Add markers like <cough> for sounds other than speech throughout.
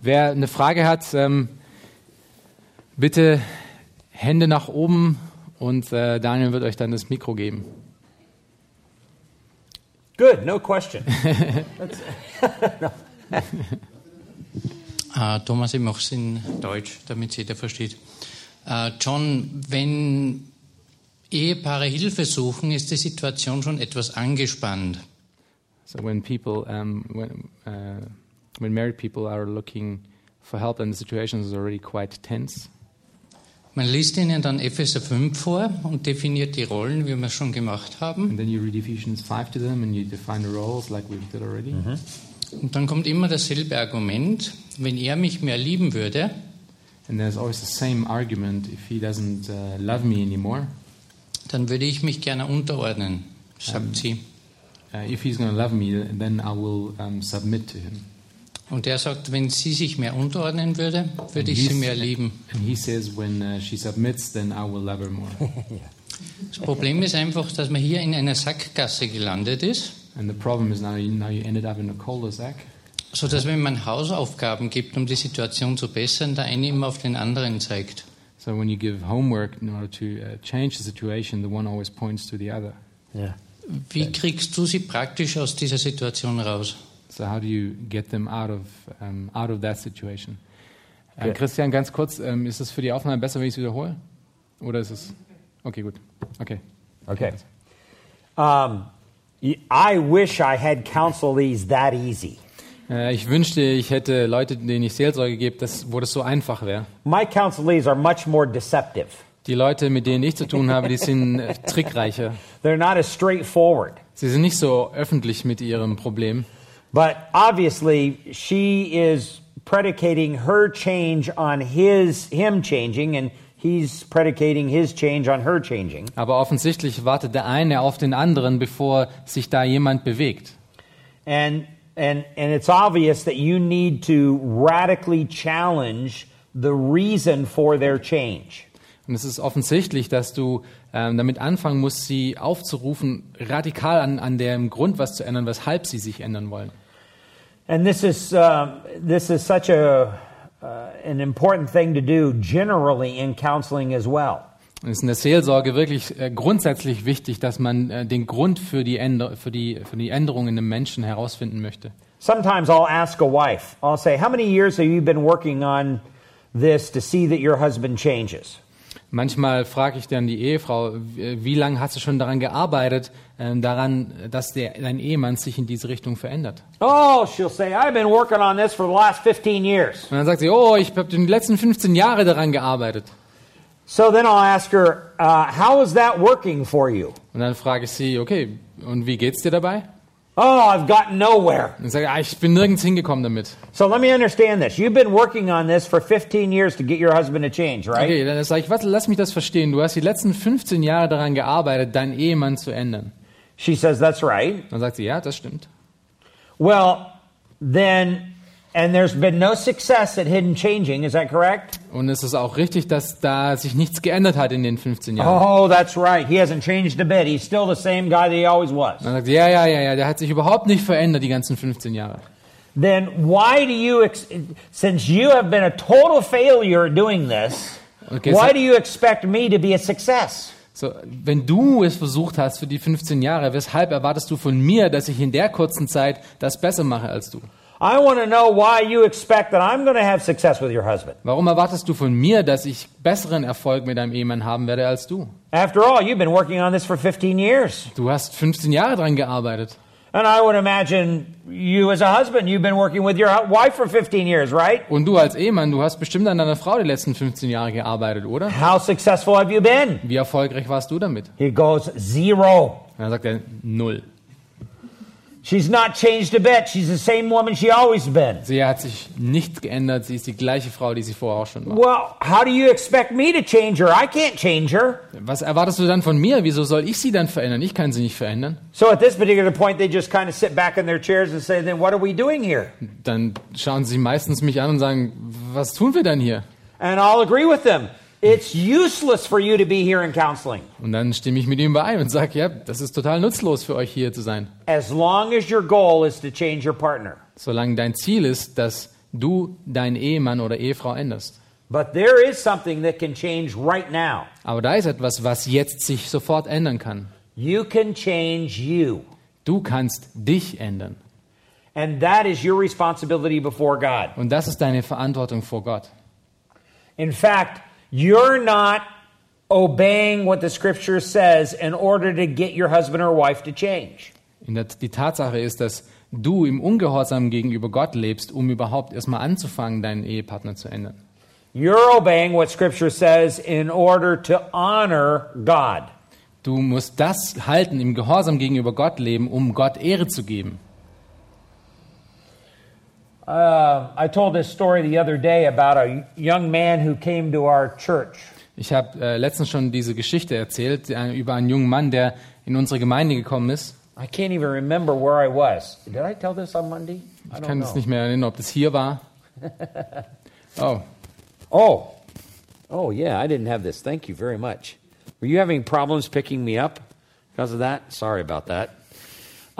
Wer eine Frage hat, ähm, bitte Hände nach oben und äh, Daniel wird euch dann das Mikro geben. Good, no question. Äh, <laughs> Thomas, ich mache es in Deutsch, damit es jeder versteht. Äh, John, wenn Ehepaare Hilfe suchen, ist die Situation schon etwas angespannt. So when people, um, when, uh, when married people are looking for help, then the situation is already quite tense. Man liest ihnen dann Epheser 5 vor und definiert die Rollen, wie wir es schon gemacht haben. And then you read Ephesians 5 to them and you define the roles like we did already. Und dann kommt immer dasselbe Argument. Wenn er mich mehr lieben würde, And there's always the same argument if he doesn't uh, love me anymore. dann würde ich mich gerne unterordnen, sagt Ähm. sie. Uh, if he's going to love me, then I will um, submit to him. Und er sagt, wenn sie sich mehr unterordnen würde, würde ich sie mehr lieben. And he says, when uh, she submits, then I will love her more. <laughs> Das Problem ist einfach, dass man hier in einer Sackgasse gelandet ist, and the problem is now you, now you ended up in a cul-de-sac. so dass wenn man Hausaufgaben gibt, um die Situation zu bessern, der eine immer auf den anderen zeigt. So when you give homework in order to uh, change the situation, the one always points to the other. Yeah. Wie kriegst du sie praktisch aus dieser Situation raus? So how do you get them out of um, out of that situation? Äh. Christian, ganz kurz, ähm, ist es für die Aufnahme besser, wenn ich es wiederhole? Oder ist es? Okay, gut. Okay. Okay. Um, I wish I had counselees that easy. Äh, ich wünschte, ich hätte Leute, denen ich Seelsorge gebe, das, wo das so einfach wäre. My counselees are much more deceptive. Die Leute, mit denen ich zu tun habe, die sind äh, trickreicher. They're not as straightforward. Sie sind nicht so öffentlich mit ihrem Problem. But obviously, she is predicating her change on his him changing, and he's predicating his change on her changing. Aber offensichtlich wartet der eine auf den anderen, bevor sich da jemand bewegt. And and and it's obvious that you need to radically challenge the reason for their change. Und es ist offensichtlich, dass du ähm, damit anfangen musst, sie aufzurufen, radikal an, an dem Grund was zu ändern, weshalb sie sich ändern wollen. And this is um, this is such a uh, an important thing to do generally in counseling as well. Es ist in der Seelsorge wirklich äh, grundsätzlich wichtig, dass man äh, den Grund für die, Änder für, die, für die Änderung in einem Menschen herausfinden möchte. Sometimes I'll ask a wife. I'll say, "How many years have you been working on this to see that your husband changes?" Manchmal frage ich dann die Ehefrau, wie wie lange hast du schon daran gearbeitet, ähm, daran, dass der, dein Ehemann sich in diese Richtung verändert? Oh, she'll say, "I've been working on this for the last 15 years." Und dann sagt sie, oh, ich habe die letzten 15 Jahre daran gearbeitet. So then I'll ask her, uh, "How is that working for you?" Und dann frage ich sie, okay, und wie geht's dir dabei? Oh, I've gotten nowhere. Und sage ich, ah, ich bin nirgends hingekommen damit. So let me understand this. You've been working on this for 15 years to get your husband to change, right? Okay, dann sage ich, was, lass mich das verstehen. Du hast die letzten 15 Jahre daran gearbeitet, deinen Ehemann zu ändern. She says, That's right. Dann sagt sie, ja, das stimmt. Well, then, and there's been no success at hidden changing, is that correct? Und es ist auch richtig, dass da sich nichts geändert hat in den 15 Jahren. Oh, that's right. He hasn't changed a bit. He's still the same guy that he always was. Dann sagt sie, ja, ja, ja, ja, der hat sich überhaupt nicht verändert die ganzen 15 Jahre. Then why do you, ex- since you have been a total failure at doing this, Okay, why so- do you expect me to be a success? So, wenn du es versucht hast für die 15 Jahre, weshalb erwartest du von mir, dass ich in der kurzen Zeit das besser mache als du? I want to know why you expect that I'm going to have success with your husband. Warum erwartest du von mir, dass ich besseren Erfolg mit deinem Ehemann haben werde als du? After all, you've been working on this for 15 years. Du hast 15 Jahre dran gearbeitet. And I would imagine you as a husband, you've been working with your wife for 15 years, right? Und du als Ehemann, du hast bestimmt an deiner Frau die letzten 15 Jahre gearbeitet, oder? How successful have you been? Wie erfolgreich warst du damit? He goes, zero. Und dann sagt er, null. She's not changed a bit. She's the same woman she always been. Sie hat sich nicht geändert. Sie ist die gleiche Frau, die sie vorher auch schon war. Well, how do you expect me to change her? I can't change her. Was erwartest du dann von mir? Wieso soll ich sie dann verändern? Ich kann sie nicht verändern. So at this particular point, they just kind of sit back in their chairs and say, then what are we doing here? Dann schauen sie meistens mich an und sagen, was tun wir denn hier? And I'll agree with them. It's useless for you to be here in counseling Und dann stimme ich mit ihm überein und sage, ja, das ist total nutzlos für euch hier zu sein. as long as your goal is to change your partner. Solange dein Ziel ist, dass du deinen Ehemann oder Ehefrau änderst. But there is something that can change right now. Aber da ist etwas, was jetzt sich sofort ändern kann. You can change you. Du kannst dich ändern. And that is your responsibility before God. Und das ist deine Verantwortung vor Gott. In fact, you're not obeying what the scripture says in order to get your husband or wife to change. Der, die Tatsache ist, dass du im Ungehorsam gegenüber Gott lebst, um überhaupt erstmal anzufangen, deinen Ehepartner zu ändern. You're obeying what scripture says in order to honor God. Du musst das halten, im Gehorsam gegenüber Gott leben, um Gott Ehre zu geben. Uh, I told this story the other day about a young man who came to our church. Ich habe äh, letztens schon diese Geschichte erzählt äh, über einen jungen Mann, der in unsere Gemeinde gekommen ist. I can't even remember where I was. Did I tell this on Monday? I Ich kann es nicht mehr erinnern, ob das hier war. <laughs> Oh, Oh. Oh, yeah, I didn't have this. Thank you very much. Were you having problems picking me up because of that? Sorry about that.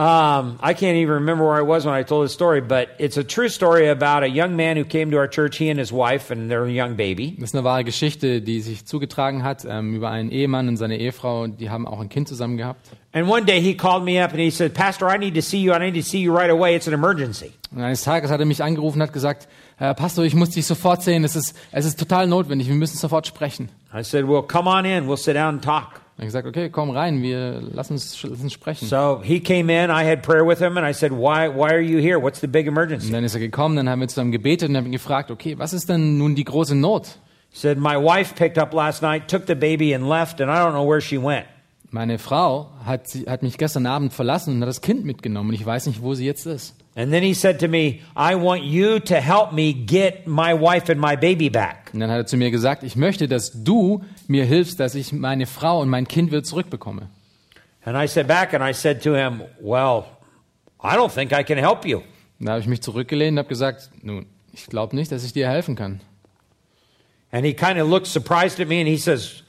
Um, I can't even remember where I was when I told this story, but it's a true story about a young man who came to our church, he and his wife and their young baby. das ist eine wahre Geschichte, die sich zugetragen hat ähm, über einen Ehemann und seine Ehefrau. Die haben auch ein Kind zusammen gehabt. And one day he called me up and he said, Pastor, I need to see you. I need to see you right away. It's an emergency. Und eines Tages hat er mich angerufen und hat gesagt, äh, Pastor, ich muss dich sofort sehen. Es ist, es ist total notwendig. Wir müssen sofort sprechen. I said, Well, come on in. We'll sit down and talk. Er gesagt, okay, komm rein, wir lass uns, lass uns sprechen. So he came in. I had prayer with him and I said, Why, why are you here? What's the big Und emergency? dann ist er gekommen, dann haben wir zusammen gebetet und haben ihn gefragt, okay, was ist denn nun die große Not? He said, My wife picked up last night, took the baby, and left, and I don't know where she went. Meine Frau hat, sie, hat mich gestern Abend verlassen und hat das Kind mitgenommen und ich weiß nicht, wo sie jetzt ist. And then he said to me, I want you to help me get my wife and my baby back. Und dann hat er zu mir gesagt, ich möchte, dass du mir hilfst, dass ich meine Frau und mein Kind wieder zurückbekomme. And I said back and I said to him, Well, I don't think I can help you. Und da habe ich mich zurückgelehnt und habe gesagt, nun, ich glaube nicht, dass ich dir helfen kann. And he kind of looked surprised at me and he says,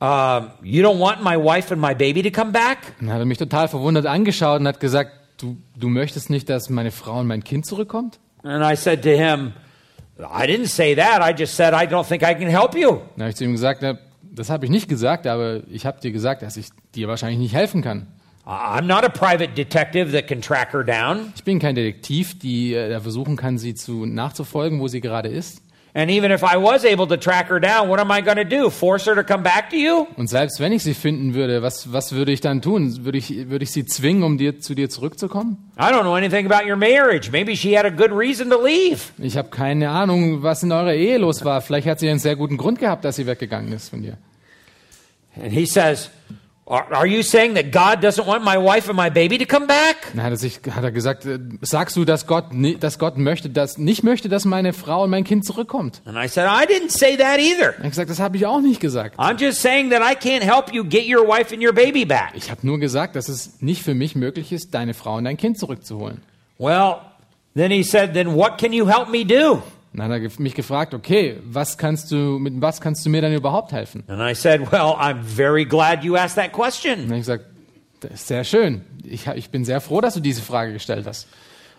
um, You don't want my wife and my baby to come back? Und hat er mich total verwundert angeschaut und hat gesagt, du, du möchtest nicht, dass meine Frau und mein Kind zurückkommt? And I said to him, I didn't say that. I just said, I don't think I can help you. Habe ich zu ihm gesagt, na, das habe ich nicht gesagt, aber ich habe dir gesagt, dass ich dir wahrscheinlich nicht helfen kann. I'm not a private detective that can track her down. Ich bin kein Detektiv, die äh, versuchen kann, sie zu nachzufolgen, wo sie gerade ist. And even if I was able to track her down, what am I going to do? Force her to come back to you? Und selbst wenn ich sie finden würde, was, was würde ich dann tun? Würde ich, würde ich sie zwingen, um dir, zu dir zurückzukommen? I don't know anything about your marriage. Maybe she had a good reason to leave. Ich habe keine Ahnung, was in eurer Ehe los war. Vielleicht hat sie einen sehr guten Grund gehabt, dass sie weggegangen ist von dir. And he says, Are, you saying that God doesn't want my wife and my baby to come back? Hat er, sich, hat er gesagt, äh, sagst du, dass Gott, dass Gott möchte, dass, nicht möchte, dass meine Frau und mein Kind zurückkommt? And I said, I didn't say that either. Er hat gesagt, das habe ich auch nicht gesagt. I'm just saying that I can't help you get your wife and your baby back. Ich habe nur gesagt, dass es nicht für mich möglich ist, deine Frau und dein Kind zurückzuholen. Well, then he said, Then what can you help me do? Und dann hat er mich gefragt, okay, was kannst du, mit was kannst du mir dann überhaupt helfen? And I said, Well, I'm very glad you asked that Und dann habe ich gesagt, das ist sehr schön. Ich, ich bin sehr froh, dass du diese Frage gestellt hast.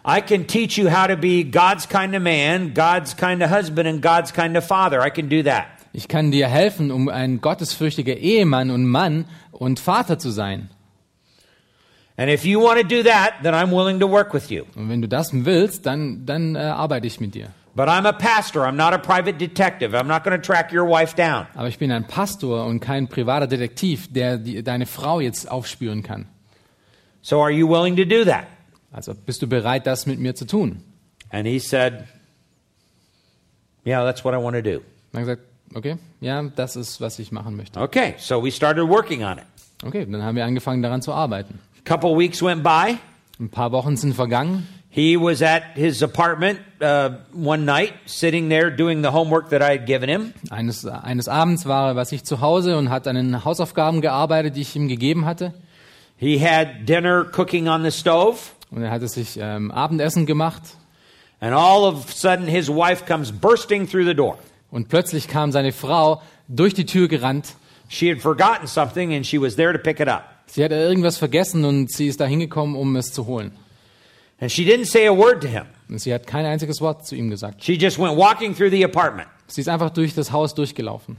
I can teach you how to be God's kind of man, God's kind of husband, and God's kind of father. I can do that. Ich kann dir helfen, um ein gottesfürchtiger Ehemann und Mann und Vater zu sein. And if you want to do that, then I'm willing to work with you. Und wenn du das willst, dann, dann äh, arbeite ich mit dir. But I'm a pastor. I'm not a private detective. I'm not going to track your wife down. Aber ich bin ein Pastor und kein privater Detektiv, der die, deine Frau jetzt aufspüren kann. So are you willing to do that? Also bist du bereit, das mit mir zu tun? And he said, Yeah, that's what I want to do. Hat gesagt, okay, ja, das ist, was ich machen möchte. Okay, so we started working on it. Okay, dann haben wir angefangen, daran zu arbeiten. A couple weeks went by, Ein paar Wochen sind vergangen. He was at his apartment uh, one night, sitting there doing the homework that I had given him. Eines, eines Abends war er bei sich zu Hause und hat an den Hausaufgaben gearbeitet, die ich ihm gegeben hatte. He had dinner cooking on the stove, Und er hatte sich ähm, Abendessen gemacht. and all of a sudden his wife comes bursting through the door. Und plötzlich kam seine Frau durch die Tür gerannt. She had forgotten something, and she was there to pick it up. Sie hatte irgendwas vergessen und sie ist da hingekommen, um es zu holen. And she didn't say a word to him. Und sie hat kein einziges Wort zu ihm gesagt. She just went walking through the apartment. Sie ist einfach durch das Haus durchgelaufen.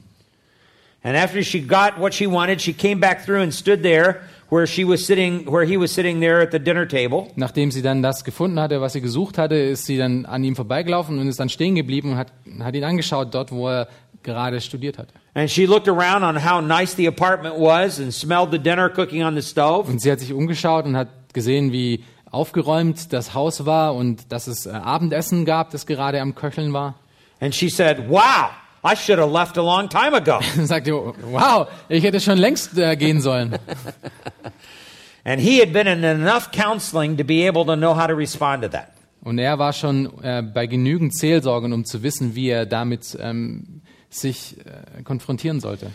And after she got what she wanted, she came back through and stood there where she was sitting, where he was sitting there at the dinner table. Nachdem sie dann das gefunden hatte, was sie gesucht hatte, ist sie dann an ihm vorbeigelaufen und ist dann stehen geblieben und hat, hat ihn angeschaut, dort, wo er gerade studiert hatte. And she looked around on how nice the apartment was and smelled the dinner cooking on the stove. Und sie hat sich umgeschaut und hat gesehen, wie aufgeräumt das Haus war und dass es äh, Abendessen gab, das gerade am Köcheln war. And she said, Wow, I should have left a long time ago. <laughs> Und sagte, wow, ich hätte schon längst äh, gehen sollen. <laughs> And he had been in enough counseling to be able to know how to respond to that. Und er war schon äh, bei genügend Seelsorgen, um zu wissen, wie er damit ähm, sich äh, konfrontieren sollte.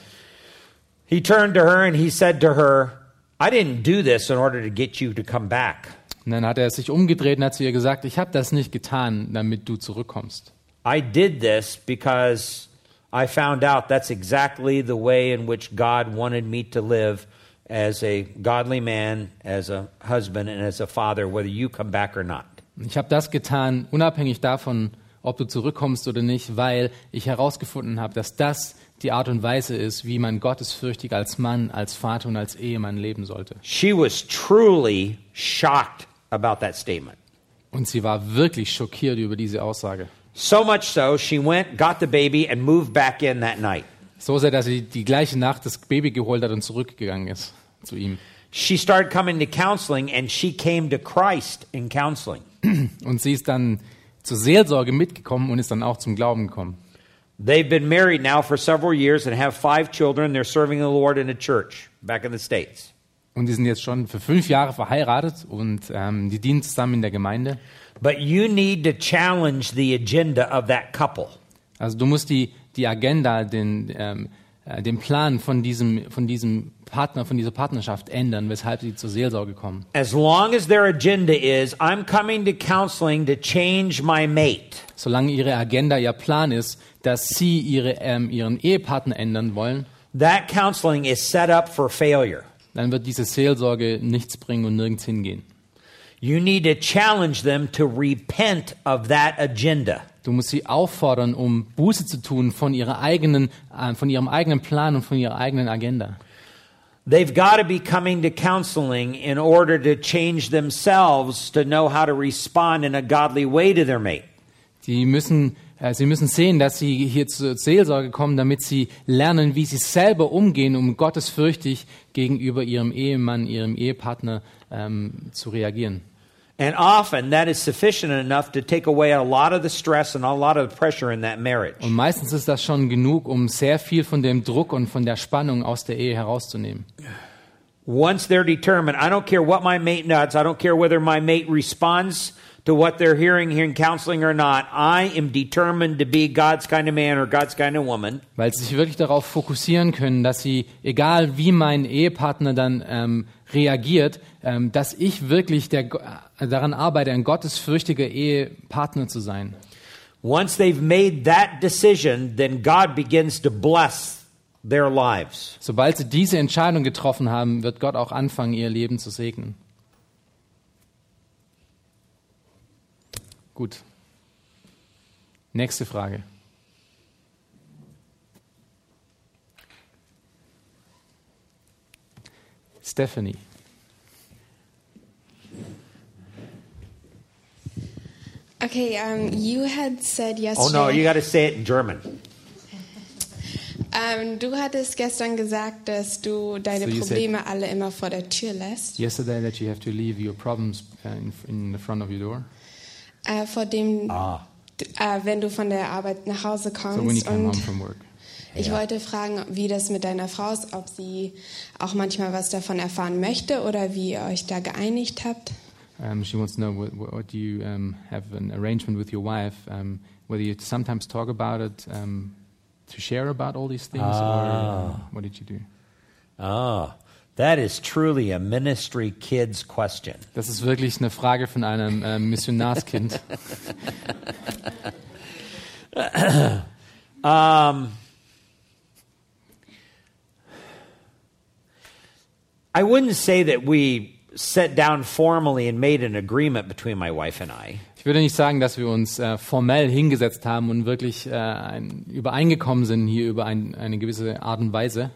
He turned to her and he said to her, I didn't do this in order to get you to come back. Und dann hat er sich umgedreht und hat zu ihr gesagt, ich habe das nicht getan, damit du zurückkommst. I did this because I found out that's exactly the way in which God wanted me to live as a godly man, as a husband, and as a father, whether you come back or not. Ich habe das getan, unabhängig davon, ob du zurückkommst oder nicht, weil ich herausgefunden habe, dass das die Art und Weise ist, wie man gottesfürchtig als Mann, als Vater und als Ehemann leben sollte. She was truly shocked about that statement. Und sie war wirklich schockiert über diese Aussage. So much so, she went, got the baby, and moved back in that night. So sehr, dass sie die gleiche Nacht das Baby geholt hat und zurückgegangen ist zu ihm. She started coming to counseling, and she came to Christ in counseling. <clears throat> Und sie ist dann zur Seelsorge mitgekommen und ist dann auch zum Glauben gekommen. They've been married now for several years and have five children. They're serving the Lord in a church back in the States. Und die sind jetzt schon für fünf Jahre verheiratet und ähm, die dienen zusammen in der Gemeinde. But you need to challenge the agenda of that couple. Also du musst die, die Agenda, den, ähm, äh, den Plan von diesem, von diesem Partner, von dieser Partnerschaft ändern, weshalb sie zur Seelsorge kommen. As long as their agenda is, I'm coming to counseling to change my mate, Solange ihre Agenda, ihr Plan ist, dass sie ihre, ähm, ihren Ehepartner ändern wollen, that counseling is set up for failure. Dann wird diese Seelsorge nichts bringen und nirgends hingehen. You need to challenge them to repent of that agenda. Du musst sie auffordern, um Buße zu tun von, ihrer eigenen, äh, von ihrem eigenen Plan und von ihrer eigenen Agenda. They've got to be coming to counseling in order to change themselves to know how to respond in a godly way to their mate. Die müssen, sie müssen sehen, dass sie hier zur Seelsorge kommen, damit sie lernen, wie sie selber umgehen, um gottesfürchtig gegenüber ihrem Ehemann, ihrem Ehepartner ähm, zu reagieren. And often that is sufficient enough to take away a lot of the stress and a lot of the pressure in that marriage. Und meistens ist das schon genug, um sehr viel von dem Druck und von der Spannung aus der Ehe herauszunehmen. Once they're determined, I don't care what my mate does, I don't care whether my mate responds to what they're hearing here in counseling or not, I am determined to be God's kind of man or God's kind of woman. Weil sie sich wirklich darauf fokussieren können, dass sie, egal wie mein Ehepartner dann ähm, reagiert, ähm, dass ich wirklich der, äh, daran arbeite, ein gottesfürchtiger Ehepartner zu sein. Once they've made that decision, then God begins to bless their lives. Sobald sie diese Entscheidung getroffen haben, wird Gott auch anfangen, ihr Leben zu segnen. Gut. Nächste Frage. Stephanie. Okay, um, you had said Oh yesterday. no, you got to say it in German. ähm, <laughs> du hattest gestern gesagt, dass du deine So you said- Probleme alle immer vor der Tür lässt, Yesterday that you have to leave your problems uh, in, in the front of your door. Äh, vor dem, Ah. d- äh, wenn du von der Arbeit nach Hause So when you kommst. come home from work. ich wollte fragen, wie das mit deiner Frau ist, ob sie auch manchmal was davon erfahren möchte oder wie ihr euch da geeinigt habt. Um, she wants to know what, what do you um, have an arrangement with your wife, um, whether you sometimes talk about it, um, to share about all these things, Ah. or what did you do? Oh, that is truly a ministry kid's question. Das ist wirklich eine Frage von einem ähm, Missionarskind. <laughs> Um, I wouldn't say that we sat down formally and made an agreement between my wife and I. Ich würde nicht sagen, dass wir uns äh, formell hingesetzt haben und wirklich äh, ein, übereingekommen sind hier über ein, eine gewisse Art und Weise.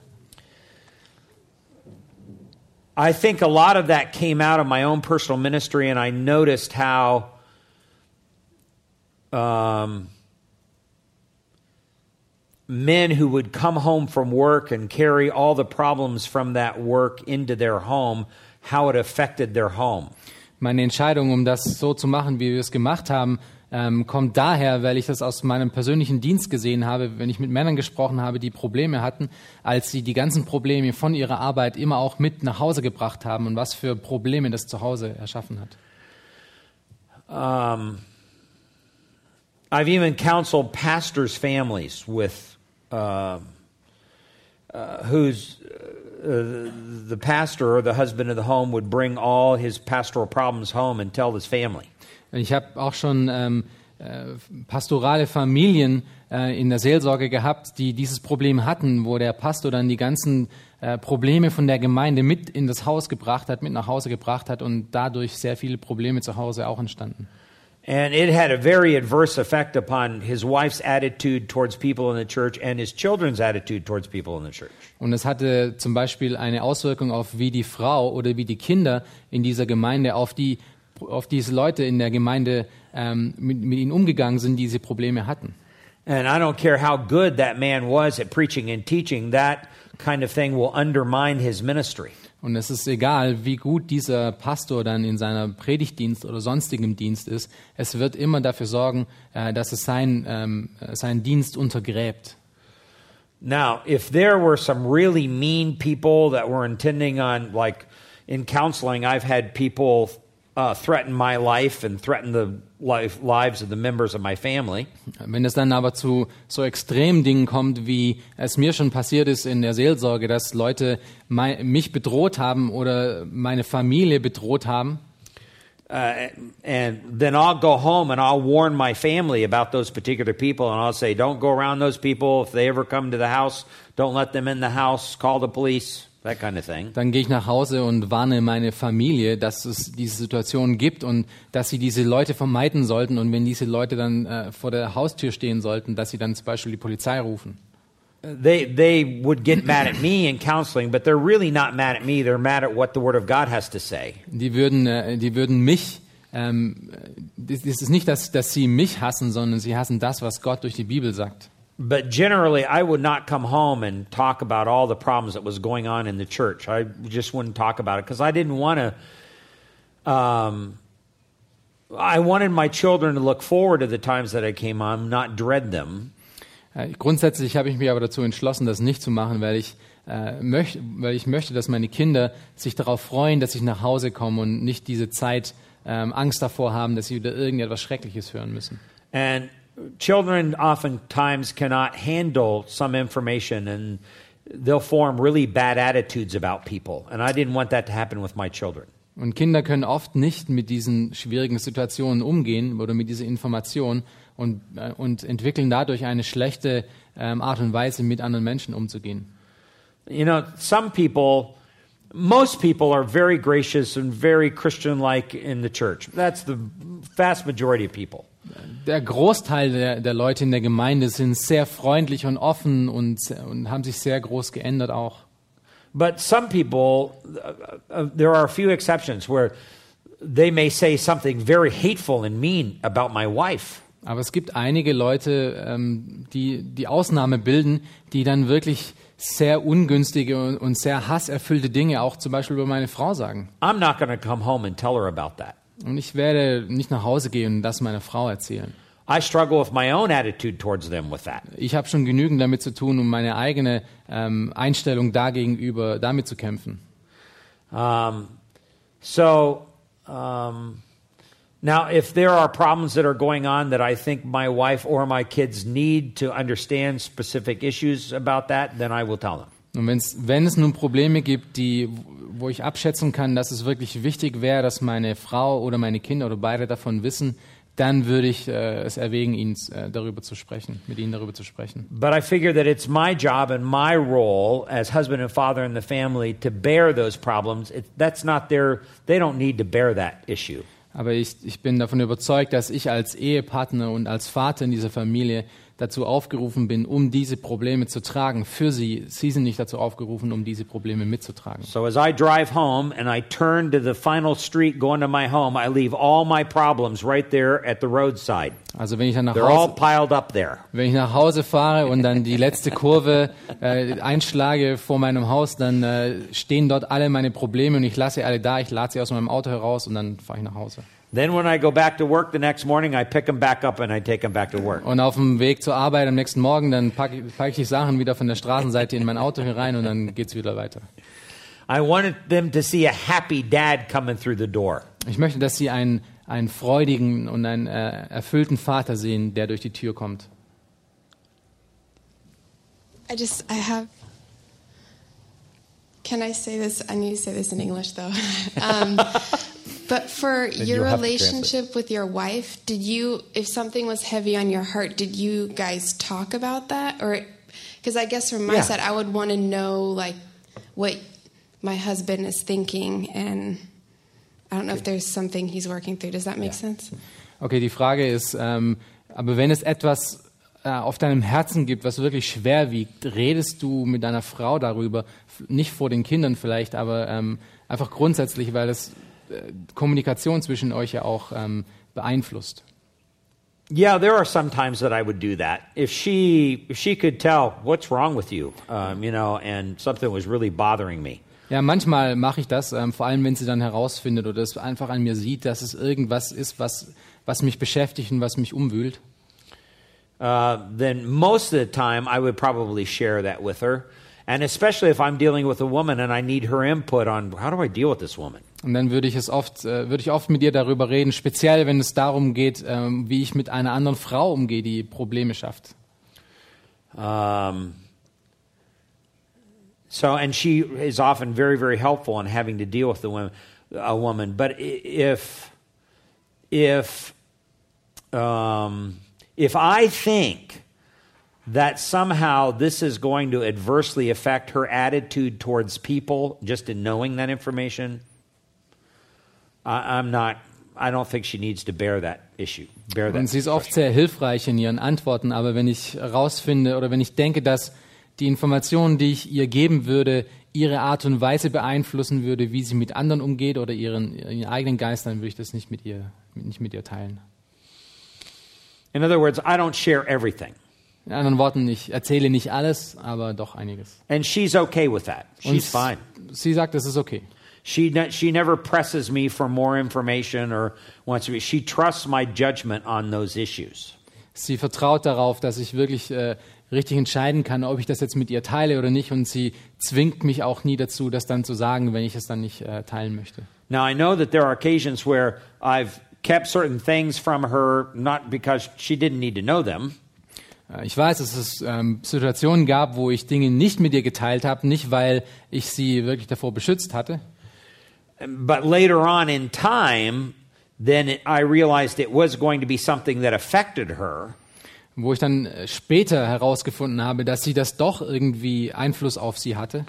I think a lot of that came out of my own personal ministry, and I noticed how um, men who would come home from work and carry all the problems from that work into their home, how it affected their home. Meine Entscheidung, um das so zu machen, wie wir es gemacht haben, ähm, kommt daher, weil ich das aus meinem persönlichen Dienst gesehen habe, wenn ich mit Männern gesprochen habe, die Probleme hatten, als sie die ganzen Probleme von ihrer Arbeit immer auch mit nach Hause gebracht haben und was für Probleme das zu Hause erschaffen hat. Um, I've even counseled pastors' families with uh, uh, whose uh, the pastor or the husband of the home would bring all his pastoral problems home and tell his family. Ich habe auch schon ähm, äh, pastorale Familien äh, in der Seelsorge gehabt, die dieses Problem hatten, wo der Pastor dann die ganzen äh, Probleme von der Gemeinde mit in das Haus gebracht hat, mit nach Hause gebracht hat und dadurch sehr viele Probleme zu Hause auch entstanden. And it had a very adverse effect upon his wife's attitude towards people in the church and his children's attitude towards people in the church. Und es hatte zum Beispiel eine Auswirkung auf wie die Frau oder wie die Kinder in dieser Gemeinde auf die auf diese Leute in der Gemeinde ähm, mit, mit ihnen umgegangen sind, die diese Probleme hatten. And I don't care how good that man was at preaching and teaching, that kind of thing will undermine his ministry. Und es ist egal, wie gut dieser Pastor dann in seiner Predigtdienst oder sonstigem Dienst ist, es wird immer dafür sorgen, äh, dass es sein, ähm, seinen Dienst untergräbt. Now, if there were some really mean people that were intending on, like in counseling, I've had people uh, threaten my life and threaten the life, lives of the members of my family. Wenn es dann aber zu so extremen Dingen kommt, wie es mir schon passiert ist in der Seelsorge, dass Leute mei- mich bedroht haben oder meine Familie bedroht haben, Uh, and then I'll go home and I'll warn my family about those particular people, and I'll say, don't go around those people. If they ever come to the house, don't let them in the house. Call the police. That kind of thing. dann gehe ich nach Hause und warne meine Familie, dass es diese Situation gibt und dass sie diese Leute vermeiden sollten und wenn diese Leute dann äh, vor der Haustür stehen sollten, dass sie dann zum Beispiel die Polizei rufen. They they would get mad at me in counseling, but they're really not mad at me. They're mad at what the Word of God has to say. Die würden, äh, die würden mich, ähm, das das ist nicht, dass, dass sie mich hassen, sondern sie hassen das, was Gott durch die Bibel sagt. But generally, I would not come home and talk about all the problems that was going on in the church. I just wouldn't talk about it because I didn't want to. Um, I wanted my children to look forward to the times that I came home, not dread them. Äh, Grundsätzlich habe ich mich aber dazu entschlossen, das nicht zu machen, weil ich, äh, möcht, weil ich möchte, dass meine Kinder sich darauf freuen, dass ich nach Hause komme und nicht diese Zeit ähm, Angst davor haben, dass sie wieder irgendetwas Schreckliches hören müssen. And children oftentimes cannot handle some information and they'll form really bad attitudes about people. And I didn't want that to happen with my children. Und Kinder können oft nicht mit diesen schwierigen Situationen umgehen oder mit dieser Information und, äh, und entwickeln dadurch eine schlechte ähm, Art und Weise, mit anderen Menschen umzugehen. You know, some people, most people are very gracious and very Christian like in the church. That's the vast majority of people. Der Großteil der, der Leute in der Gemeinde sind sehr freundlich und offen und, und haben sich sehr groß geändert auch. But some people, uh, uh, there are a few exceptions where they may say something very hateful and mean about my wife. Aber es gibt einige Leute, ähm, die die Ausnahme bilden, die dann wirklich sehr ungünstige und, und sehr hasserfüllte Dinge auch zum Beispiel über meine Frau sagen. I'm not going to come home and tell her about that. Und ich werde nicht nach Hause gehen und das meiner Frau erzählen. I struggle with my own attitude towards them with that. Ich habe schon genügend damit zu tun, um meine eigene ähm, Einstellung dagegenüber damit zu kämpfen. Um, so Um, now, if there are problems that are going on that I think my wife or my kids need to understand specific issues about that, then I will tell them. Und wenn's, wenn es nun Probleme gibt, die, wo ich abschätzen kann, dass es wirklich wichtig wäre, dass meine Frau oder meine Kinder oder beide davon wissen, dann würde ich äh, es erwägen, ihnen äh, darüber zu sprechen, mit ihnen darüber zu sprechen. But I figure that it's my job and my role as husband and father in the family to bear those problems. It, that's not their, they don't need to bear that issue. Aber ich, ich bin davon überzeugt, dass ich als Ehepartner und als Vater in dieser Familie dazu aufgerufen bin, um diese Probleme zu tragen. Für sie, sie sind nicht dazu aufgerufen, um diese Probleme mitzutragen. So as I drive home and I turn to the final street going to my home, I leave all my problems right there at the roadside. Also wenn ich dann nach They're all Hause, piled up there. wenn ich nach Hause fahre und dann die letzte Kurve äh, einschlage vor meinem Haus, dann äh, stehen dort alle meine Probleme und ich lasse sie alle da. Ich lade sie aus meinem Auto heraus und dann fahre ich nach Hause. Then when I go back to work the next morning, I pick them back up and I take them back to work. Und auf dem Weg zur Arbeit am nächsten Morgen, dann packe ich, pack ich die Sachen wieder von der Straßenseite in mein Auto herein und dann geht's wieder weiter. I wanted them to see a happy dad coming through the door. Ich möchte, dass Sie einen, einen freudigen und einen äh, erfüllten Vater sehen, der durch die Tür kommt. I just, I have. Can I say this? I need to say this in English though. <laughs> um, but for Then your you'll have to relationship with your wife, did you, if something was heavy on your heart, did you guys talk about that? Or, because I guess from my Yeah. side, I would want to know like what my husband is thinking, and I don't know if there's something he's working through. Does that make sense? Okay, die Frage ist, ähm, aber wenn es etwas äh, auf deinem Herzen gibt, was wirklich schwer wiegt, redest du mit deiner Frau darüber, nicht vor den Kindern vielleicht, aber ähm, einfach grundsätzlich, weil es äh, Kommunikation zwischen euch ja auch ähm, beeinflusst. Yeah, there are some times that I would do that. If she if she could tell what's wrong with you, um, you know, and something was really bothering me. Ja, manchmal mache ich das, ähm, vor allem wenn sie dann herausfindet oder es einfach an mir sieht, dass es irgendwas ist, was, was mich beschäftigt und was mich umwühlt. Uh, then most of the time I would probably share that with her. And especially if I'm dealing with a woman and I need her input on how do I deal with this woman. Und dann würde ich es oft, äh, würde ich oft mit ihr darüber reden, speziell wenn es darum geht, ähm, wie ich mit einer anderen Frau umgehe, die Probleme schafft. Um, so, and she is often very, very helpful in having to deal with the women, a woman. But if, if, um, if I think that somehow this is going to adversely affect her attitude towards people just in knowing that information, I, I'm not. I don't think she needs to bear that issue. Bear that. Und sie ist oft sehr hilfreich in ihren Antworten, aber wenn ich herausfinde oder wenn ich denke, dass die Informationen, die ich ihr geben würde, ihre Art und Weise beeinflussen würde, wie sie mit anderen umgeht oder ihren, ihren eigenen Geist, dann würde ich das nicht mit ihr, nicht mit ihr teilen. In other words, I don't share everything. In anderen Worten, ich erzähle nicht alles, aber doch einiges. And she's okay with that. She's fine. sie sagt, es ist okay. She, ne- she never presses me for more information or wants to be. She trusts my judgment on those issues. Sie vertraut darauf, dass ich wirklich äh, richtig entscheiden kann, ob ich das jetzt mit ihr teile oder nicht. Und sie zwingt mich auch nie dazu, das dann zu sagen, wenn ich es dann nicht äh, teilen möchte. Now, I know that there are occasions where I've kept certain things from her, not because she didn't need to know them, Äh, Ich weiß, dass es ähm, Situationen gab, wo ich Dinge nicht mit ihr geteilt habe, nicht weil ich sie wirklich davor beschützt hatte, but later on in time, then I realized it was going to be something that affected her. wo ich dann äh, später herausgefunden habe, dass sie das doch irgendwie Einfluss auf sie hatte.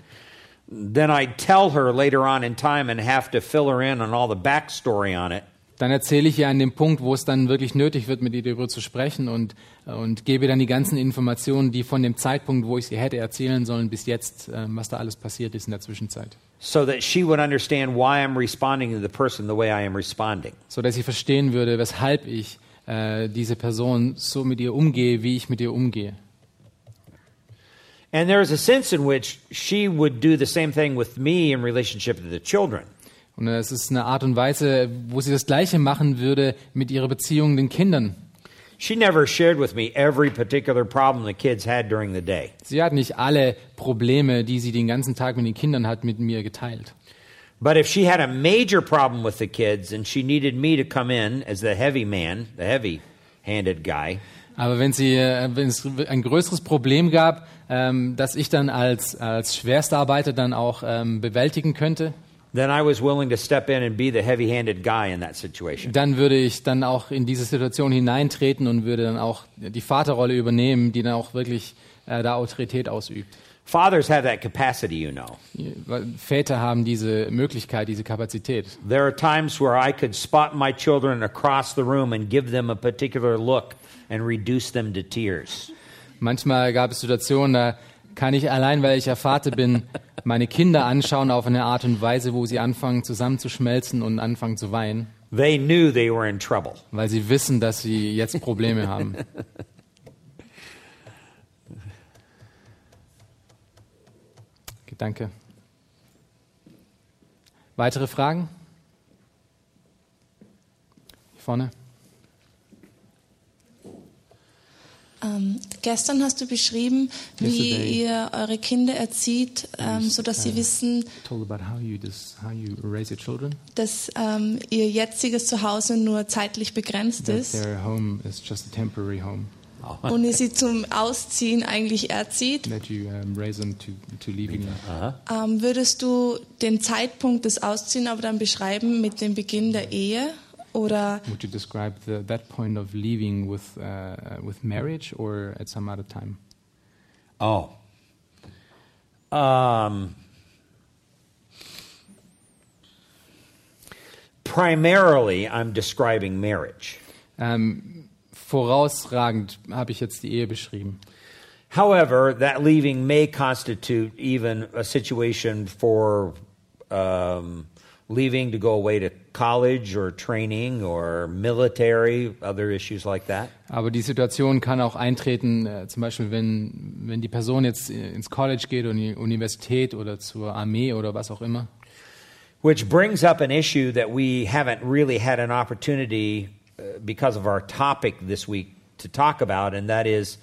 Then I tell her later on in time and have to fill her in on all the backstory on it. Dann erzähle ich ihr an dem Punkt, wo es dann wirklich nötig wird, mit ihr darüber zu sprechen und, äh, und gebe dann die ganzen Informationen, die von dem Zeitpunkt, wo ich sie hätte erzählen sollen, bis jetzt, äh, was da alles passiert ist in der Zwischenzeit. so that she would understand why I'm responding to the person the way I am responding. So dass sie verstehen würde, weshalb ich äh, diese Person so mit ihr umgehe, wie ich mit ihr umgehe. And there is a sense in which she would do the same thing with me in relationship to the children. Und es ist eine Art und Weise, wo sie das Gleiche machen würde mit ihrer Beziehung den Kindern. She never shared with me every particular problem the kids had during the day. Sie hat nicht alle Probleme, die sie den ganzen Tag mit den Kindern hat, mit mir geteilt. But if she had a major problem with the kids and she needed me to come in as the heavy man, the heavy handed guy, Aber wenn, sie, äh, wenn es ein größeres Problem gab, ähm, das ich dann als, als Schwerstarbeiter dann auch ähm, bewältigen könnte, then I was willing to step in and be the heavy handed guy in that situation. dann würde ich dann auch in diese Situation hineintreten und würde dann auch die Vaterrolle übernehmen, die dann auch wirklich äh, da Autorität ausübt. Fathers have that capacity, you know. Väter haben diese Möglichkeit, diese Kapazität. There are times where I could spot my children across the room and give them a particular look and reduce them to tears. Manchmal gab es Situationen, da kann ich allein, weil ich ja Vater bin, meine Kinder anschauen auf eine Art und Weise, wo sie anfangen zusammenzuschmelzen und anfangen zu weinen, They knew they were in trouble. weil sie wissen, dass sie jetzt Probleme haben. Okay, danke. Weitere Fragen? Hier vorne. Ähm, gestern hast du beschrieben, wie Yesterday. ihr eure Kinder erzieht, ähm, sodass sie wissen, Told about how you, dis, how you raise your children. dass ähm, ihr jetziges Zuhause nur zeitlich begrenzt ist their home is just a temporary home. und ihr sie zum Ausziehen eigentlich erzieht. You um, to, to leaving. Ähm, würdest du den Zeitpunkt des Ausziehens aber dann beschreiben mit dem Beginn der Ehe? Oder Would you describe the, that point of leaving with, uh, with marriage or at some other time? Oh. Um, primarily, I'm describing marriage. Ähm, vorausragend habe ich jetzt die Ehe beschrieben. However, that leaving may constitute even a situation for um, leaving to go away to college or training or military, other issues like that. Aber die Situation kann auch eintreten, äh, zum Beispiel wenn, wenn die Person jetzt äh, ins College geht oder in die Universität oder zur Armee oder was auch immer. Which brings up an issue that we haven't really had an opportunity uh, because of our topic this week to talk about, and that is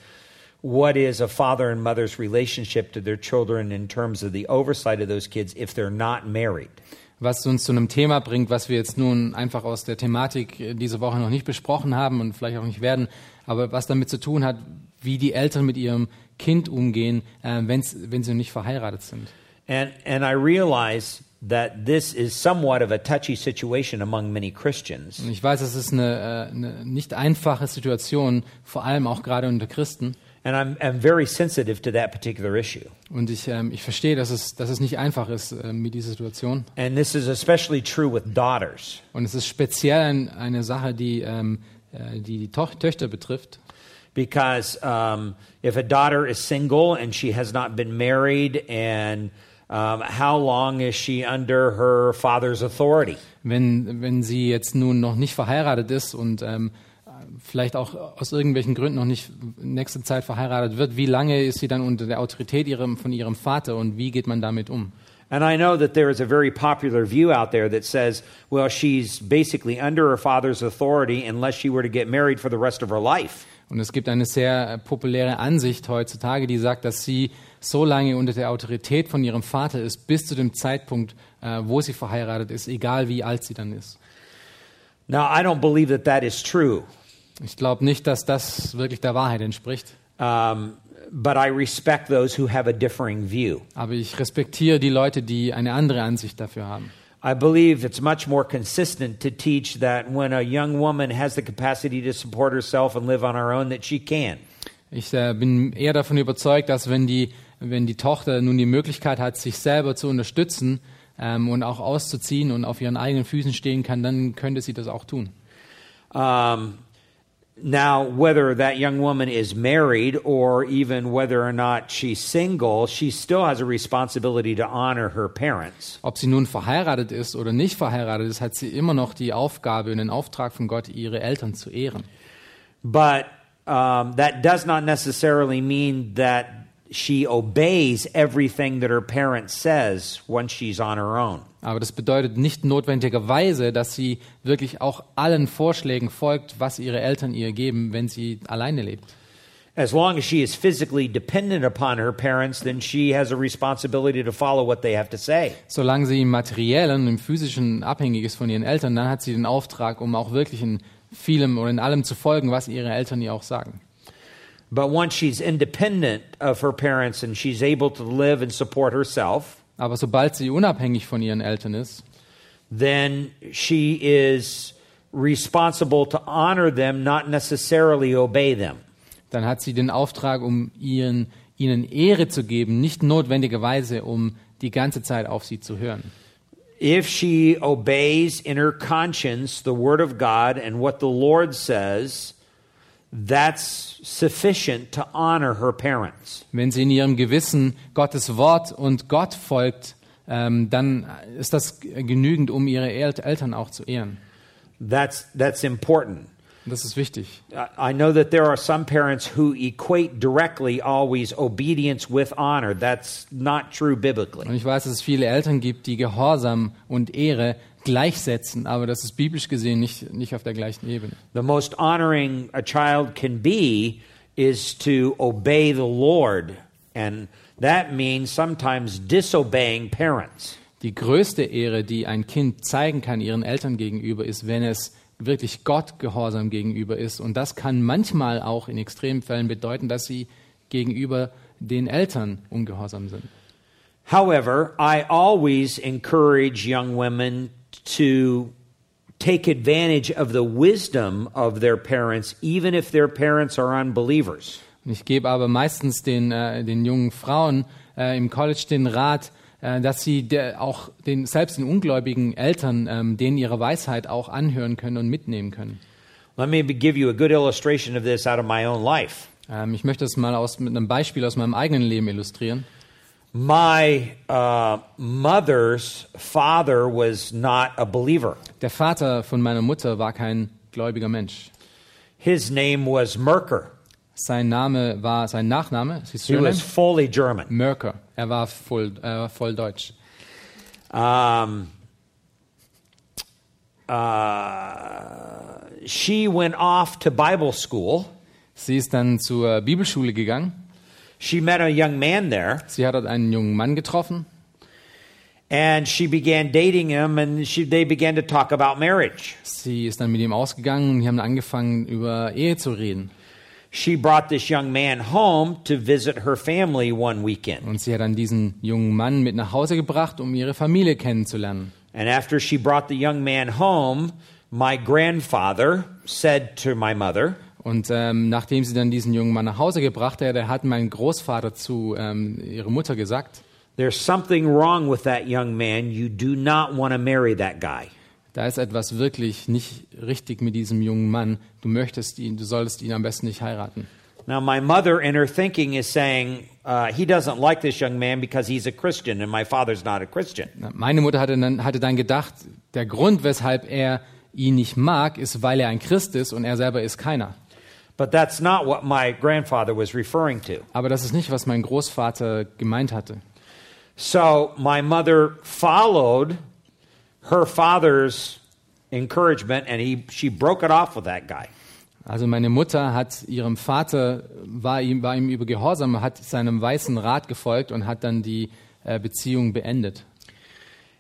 what is a father and mother's relationship to their children in terms of the oversight of those kids if they're not married. Was uns zu einem Thema bringt, was wir jetzt nun einfach aus der Thematik äh, diese Woche noch nicht besprochen haben und vielleicht auch nicht werden, aber was damit zu tun hat, wie die Eltern mit ihrem Kind umgehen, äh, wenn's, wenn sie nicht verheiratet sind. And, and I realize that this is somewhat of a touchy situation among many Christians. Und ich weiß, es ist eine, äh, eine nicht einfache Situation, vor allem auch gerade unter Christen. And I'm, I'm very sensitive to that particular issue. Und ich, ähm, ich verstehe, dass es, dass es nicht einfach ist äh, mit dieser Situation. And this is especially true with daughters. Und es ist speziell ein, eine Sache, die ähm, äh, die, die Toch Töchter betrifft. Because um, if a daughter is single and she has not been married, and um, how long is she under her father's authority? Wenn, wenn sie jetzt nun noch nicht verheiratet ist und ähm, vielleicht auch aus irgendwelchen Gründen noch nicht nächste Zeit verheiratet wird, wie lange ist sie dann unter der Autorität ihrem, von ihrem Vater und wie geht man damit um? And I know that there is a very popular view out there that says, well, she's basically under her father's authority unless she were to get married for the rest of her life. Und es gibt eine sehr populäre Ansicht heutzutage, die sagt, dass sie so lange unter der Autorität von ihrem Vater ist, bis zu dem Zeitpunkt, äh, wo sie verheiratet ist, egal wie alt sie dann ist. Now, I don't believe that that is true, Ich glaube nicht, dass das wirklich der Wahrheit entspricht. um, but I respect those who have a differing view. Aber ich respektiere die Leute, die eine andere Ansicht dafür haben. I believe it's much more consistent to teach that when a young woman has the capacity to support herself and live on her own, that she can. Ich äh, bin eher davon überzeugt, dass wenn die, wenn die Tochter nun die Möglichkeit hat, sich selber zu unterstützen ähm, und auch auszuziehen und auf ihren eigenen Füßen stehen kann, dann könnte sie das auch tun. Um, now, whether that young woman is married or even whether or not she's single, she still has a responsibility to honor her parents. Ob sie nun verheiratet ist oder nicht verheiratet ist, hat sie immer noch die Aufgabe und den Auftrag von Gott, ihre Eltern zu ehren. But um, that does not necessarily mean that she obeys everything that her parent says once she's on her own. Aber das bedeutet nicht notwendigerweise, dass sie wirklich auch allen Vorschlägen folgt, was ihre Eltern ihr geben, wenn sie alleine lebt. as long as she is physically dependent upon her parents, then she has a responsibility to follow what they have to say. Solange sie im materiellen, im physischen abhängig ist von ihren Eltern, dann hat sie den Auftrag, um auch wirklich in vielem oder in allem zu folgen, was ihre Eltern ihr auch sagen. But once she's independent of her parents and she's able to live and support herself, Aber sobald sie unabhängig von ihren Eltern ist, then she is responsible to honor them, not necessarily obey them. dann hat sie den Auftrag, um ihren, ihnen Ehre zu geben, nicht notwendigerweise, um die ganze Zeit auf sie zu hören. If she obeys in her conscience the word of God and what the Lord says, that's sufficient to honor her parents. Wenn sie in ihrem Gewissen Gottes Wort und Gott folgt, ähm, dann ist das genügend, um ihre El Eltern auch zu ehren. That's, that's important. Das ist wichtig. I know that there are some parents who equate directly always obedience with honor. That's not true biblically. Und ich weiß, dass es viele Eltern gibt, die Gehorsam und Ehre gleichsetzen, aber das ist biblisch gesehen nicht, nicht auf der gleichen Ebene. The most honoring a child can be is to obey the Lord, and that means sometimes disobeying parents. Die größte Ehre, die ein Kind zeigen kann ihren Eltern gegenüber, ist, wenn es wirklich Gott gehorsam gegenüber ist. Und das kann manchmal auch in extremen Fällen bedeuten, dass sie gegenüber den Eltern ungehorsam sind. However, I always encourage young women to take advantage of the wisdom of their parents, even if their parents are unbelievers. Ich gebe aber meistens den, äh, den jungen Frauen äh, im College den Rat, äh, dass sie der, auch den, selbst den ungläubigen Eltern ähm, denen ihre Weisheit auch anhören können und mitnehmen können. Let me give you a good illustration of this out of my own life. Ähm, ich möchte das mal aus, mit einem Beispiel aus meinem eigenen Leben illustrieren. My uh, mother's father was not a believer. Der Vater von meiner Mutter war kein gläubiger Mensch. His name was Merker. Sein Name war, sein Nachname, He was fully German. Merker. Er war voll, äh, voll deutsch. Um, uh, she went off to Bible school. Sie ist dann zur Bibelschule gegangen. She met a young man there, Sie hat dort einen jungen Mann getroffen and she began dating him, and she, they began to talk about marriage. Sie ist dann mit ihm ausgegangen und die haben angefangen, über Ehe zu reden. She brought this young man home to visit her family one weekend. Und sie hat dann diesen jungen Mann mit nach Hause gebracht, um ihre Familie kennenzulernen. And after she brought the young man home, my grandfather said to my mother, Und ähm, nachdem sie dann diesen jungen Mann nach Hause gebracht hat, hat mein Großvater zu ähm, ihrer Mutter gesagt, There's something wrong with that young man. You do not want to marry that guy. da ist etwas wirklich nicht richtig mit diesem jungen Mann. Du möchtest ihn, du solltest ihn am besten nicht heiraten. Now, my mother, in her thinking, is saying, uh, he doesn't like this young man because he's a Christian, and my father's not a Christian. Meine Mutter hatte dann, hatte dann gedacht, der Grund, weshalb er ihn nicht mag, ist, weil er ein Christ ist und er selber ist keiner. But that's not what my grandfather was referring to. Aber das ist nicht, was mein Großvater gemeint hatte. So my mother followed her father's encouragement, and he, she broke it off with that guy. Also meine Mutter hat ihrem Vater, war ihm, war ihm über Gehorsam, hat seinem weißen Rat gefolgt und hat dann die äh, Beziehung beendet.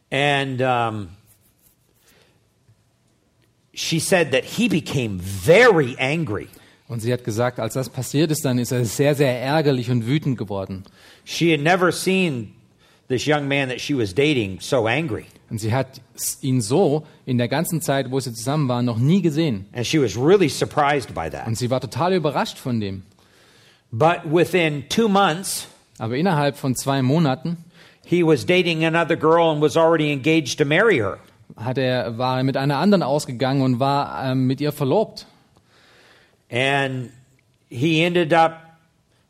And um, she said that he became very angry. Und sie hat gesagt, als das passiert ist, dann ist er sehr, sehr ärgerlich und wütend geworden. She had never seen this young man that she was dating so angry. Und sie hat ihn so in der ganzen Zeit, wo sie zusammen waren, noch nie gesehen. And she was really surprised by that. Und sie war total überrascht von dem. But within two months, Aber innerhalb von zwei Monaten he was dating another girl and was already engaged to marry her. hat er, war er mit einer anderen ausgegangen und war ähm, mit ihr verlobt. And he ended up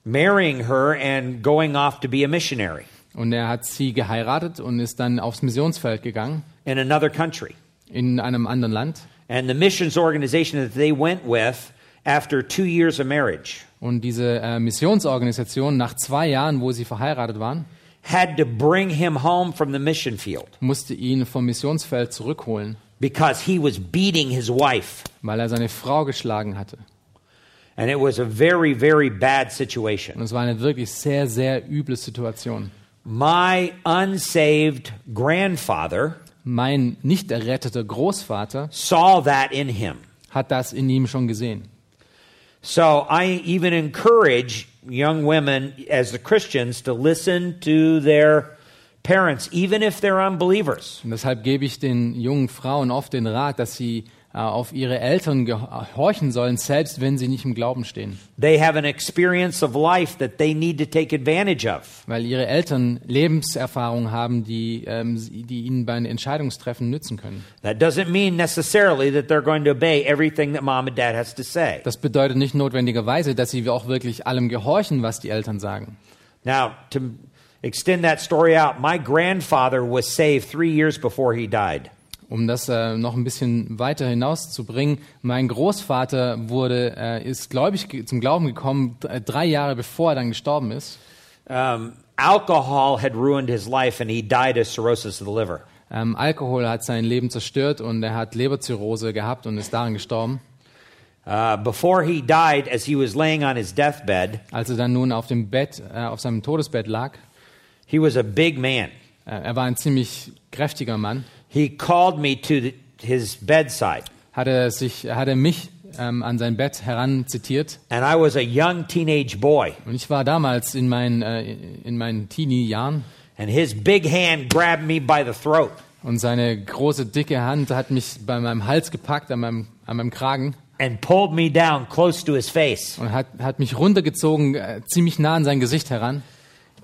marrying her and going off to be a missionary Und er hat sie geheiratet und ist dann aufs Missionsfeld gegangen in another country. in einem anderen Land. And the missions organization that they went with after two years of marriage Und diese äh, Missionsorganisation, nach zwei Jahren, wo sie verheiratet waren, had to bring him home from the mission field musste ihn vom Missionsfeld zurückholen, because he was beating his wife. weil er seine Frau geschlagen hatte. And it was a very, very bad Und situation. es war eine wirklich sehr, sehr üble Situation. My unsaved grandfather Mein nicht erretteter Großvater saw that in him. hat das in ihm schon gesehen. So I even encourage young women as the Christians to listen to their parents, even if they're unbelievers. Und deshalb gebe ich den jungen Frauen oft den Rat, dass sie auf ihre Eltern gehorchen sollen, selbst wenn sie nicht im Glauben stehen. They have an experience of life that they need to take advantage of. Weil ihre Eltern Lebenserfahrung haben, die, ähm, die ihnen beim Entscheidungstreffen nützen können. That doesn't mean necessarily that they're going to obey everything that mom and dad has to say. Das bedeutet nicht notwendigerweise, dass sie auch wirklich allem gehorchen, was die Eltern sagen. Now, to extend that story out, my grandfather was saved three years before he died. Um das äh, noch ein bisschen weiter hinauszubringen, mein Großvater wurde, äh, ist gläubig zum Glauben gekommen, äh, drei Jahre bevor er dann gestorben ist. Um, alcohol had ruined his life, and he died of cirrhosis of the liver. Ähm, Alkohol hat sein Leben zerstört und er hat Leberzirrhose gehabt und ist daran gestorben. Uh, before he died, as he was laying on his deathbed, Als er dann nun auf dem Bett, äh, auf seinem Todesbett lag, he was a big man. äh, er war ein ziemlich kräftiger Mann, He called me to his bedside, hat er, sich, hat er mich ähm, an sein Bett heranzitiert. and I was a young teenage boy. Und ich war damals in meinen, äh, in meinen Teenie-Jahren And his big hand grabbed me by the throat. und seine große, dicke Hand hat mich bei meinem Hals gepackt, an meinem, an meinem Kragen and pulled me down close to his face. und hat, hat mich runtergezogen, äh, ziemlich nah an sein Gesicht heran.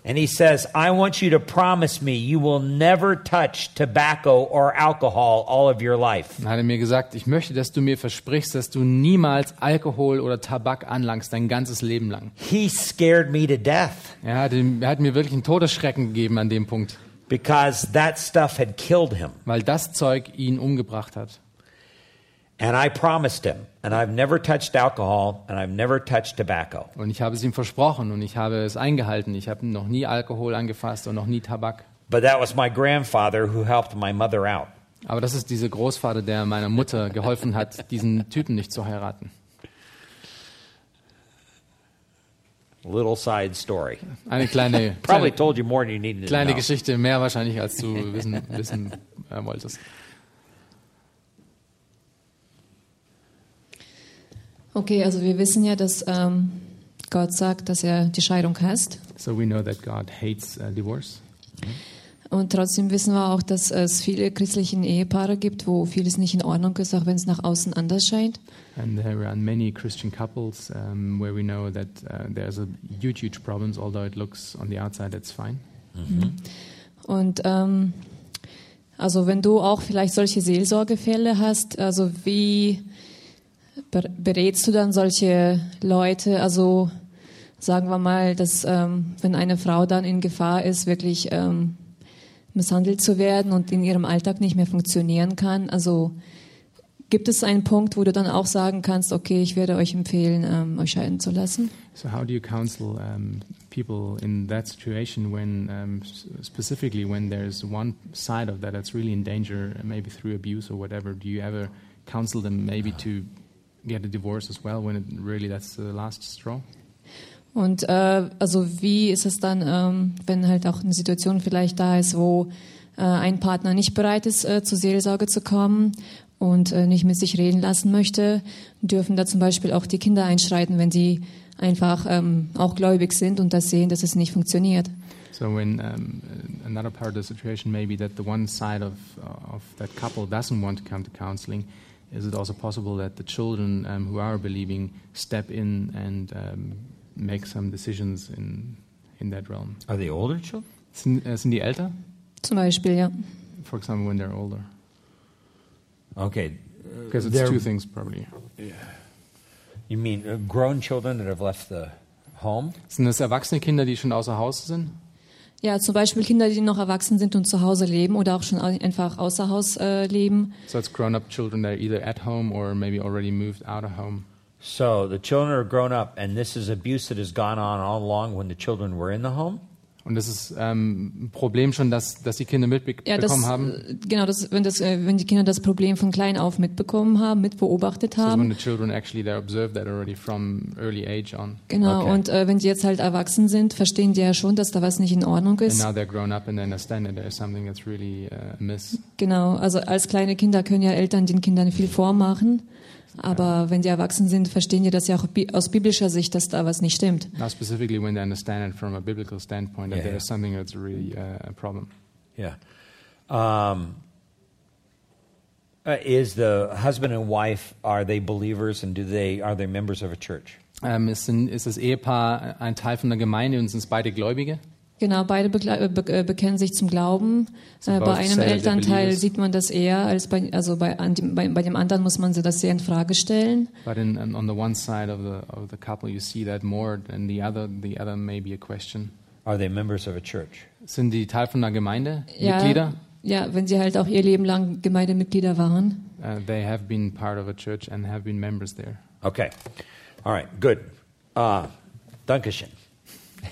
And he says, I want you to promise me you will never touch tobacco or alcohol all of your life. Dann hat er mir gesagt, ich möchte, dass du mir versprichst, dass du niemals Alkohol oder Tabak anlangst, dein ganzes Leben lang. He scared me to death Er hat, er hat mir wirklich einen Todesschrecken gegeben an dem Punkt, because that stuff had killed him. weil das Zeug ihn umgebracht hat. And I promised him, and I've never touched alcohol and I've never touched tobacco. Und ich habe es ihm versprochen und ich habe es eingehalten. Ich habe noch nie Alkohol angefasst und noch nie Tabak. But that was my grandfather who helped my mother out. Aber das ist dieser Großvater, der meiner Mutter geholfen hat, diesen Typen nicht zu heiraten. Little side story. Eine kleine, <laughs> Probably told you more than you needed kleine. Geschichte, mehr wahrscheinlich, als du wissen, wissen äh, wolltest. Okay, also wir wissen ja, dass ähm, Gott sagt, dass er die Scheidung hasst. So we know that God hates uh, divorce. Und trotzdem wissen wir auch, dass es viele christliche Ehepaare gibt, wo vieles nicht in Ordnung ist, auch wenn es nach außen anders scheint. And there are many Christian couples um, where we know that uh, there's a huge, huge problems, although it looks on the outside it's fine. Und ähm, also wenn du auch vielleicht solche Seelsorgefälle hast, also wie berätst du dann solche Leute? Also sagen wir mal, dass ähm, wenn eine Frau dann in Gefahr ist, wirklich ähm, misshandelt zu werden und in ihrem Alltag nicht mehr funktionieren kann, also gibt es einen Punkt, wo du dann auch sagen kannst, okay, ich werde euch empfehlen, ähm, euch scheiden zu lassen? So how do you counsel um, people in that situation when, um, specifically when there's one side of that that's really in danger, maybe through abuse or whatever? Do you ever counsel them maybe to get a divorce as well when it really that's the last straw? Und äh, also wie ist es dann, ähm, wenn halt auch eine Situation vielleicht da ist, wo äh, ein Partner nicht bereit ist, äh, zur Seelsorge zu kommen und äh, nicht mit sich reden lassen möchte, dürfen da zum Beispiel auch die Kinder einschreiten, wenn sie einfach ähm, auch gläubig sind und das sehen, dass es nicht funktioniert. So when um, another part of the situation may be that the one side of uh, of that couple doesn't want to come to counseling, is it also possible that the children um, who are believing step in and um, make some decisions in in that realm? Are they older children? Sind, äh, sind die älter? Zum Beispiel, ja. For example, when they're older, Okay. because it's two things probably. You mean uh, grown children that have left the home? Sind das erwachsene Kinder, die schon außer Haus sind? Ja, zum Beispiel Kinder, die noch erwachsen sind und zu Hause leben oder auch schon einfach außer Haus äh, leben. So it's grown-up children that are either at home or maybe already moved out of home. So the children are grown up, and this is abuse that has gone on all along when the children were in the home? Und das ist ähm, ein Problem schon, dass, dass die Kinder mitbekommen Ja, das, haben. äh, genau, das, wenn, das, äh, wenn die Kinder das Problem von klein auf mitbekommen haben, mitbeobachtet So when haben. the children actually they observe that already from early age on. Genau, Okay. und äh, wenn die jetzt halt erwachsen sind, verstehen die ja schon, dass da was nicht in Ordnung And ist. now they're grown up and they understand that there's something that's really uh, amiss. Genau, also als kleine Kinder können ja Eltern den Kindern viel vormachen. Aber wenn die erwachsen sind, verstehen die das ja auch bi aus biblischer Sicht, dass da was nicht stimmt. Now specifically when they understand it from a biblical standpoint that Yeah. there's something that's really uh, a problem. Yeah. Um, uh, is the husband and wife are they believers and do they are they members of a church? Ähm, ist, ist das Ehepaar ein Teil von der Gemeinde und sind es beide Gläubige? Genau, beide äh, be äh, bekennen sich zum Glauben. So Äh, both bei einem Elternteil sieht man das eher als bei, also bei, an dem, bei, bei dem anderen muss man das sehr in Frage stellen. But in, on on the one side of the of the couple, you see that more than the other. The other may be a question. Are they members of a church? Sind die Teil von der Gemeinde? Ja, Mitglieder? ja, wenn sie halt auch ihr Leben lang Gemeindemitglieder waren. Uh, they have been part of a church and have been members there. Okay. All right, good. Uh, Dankeschön.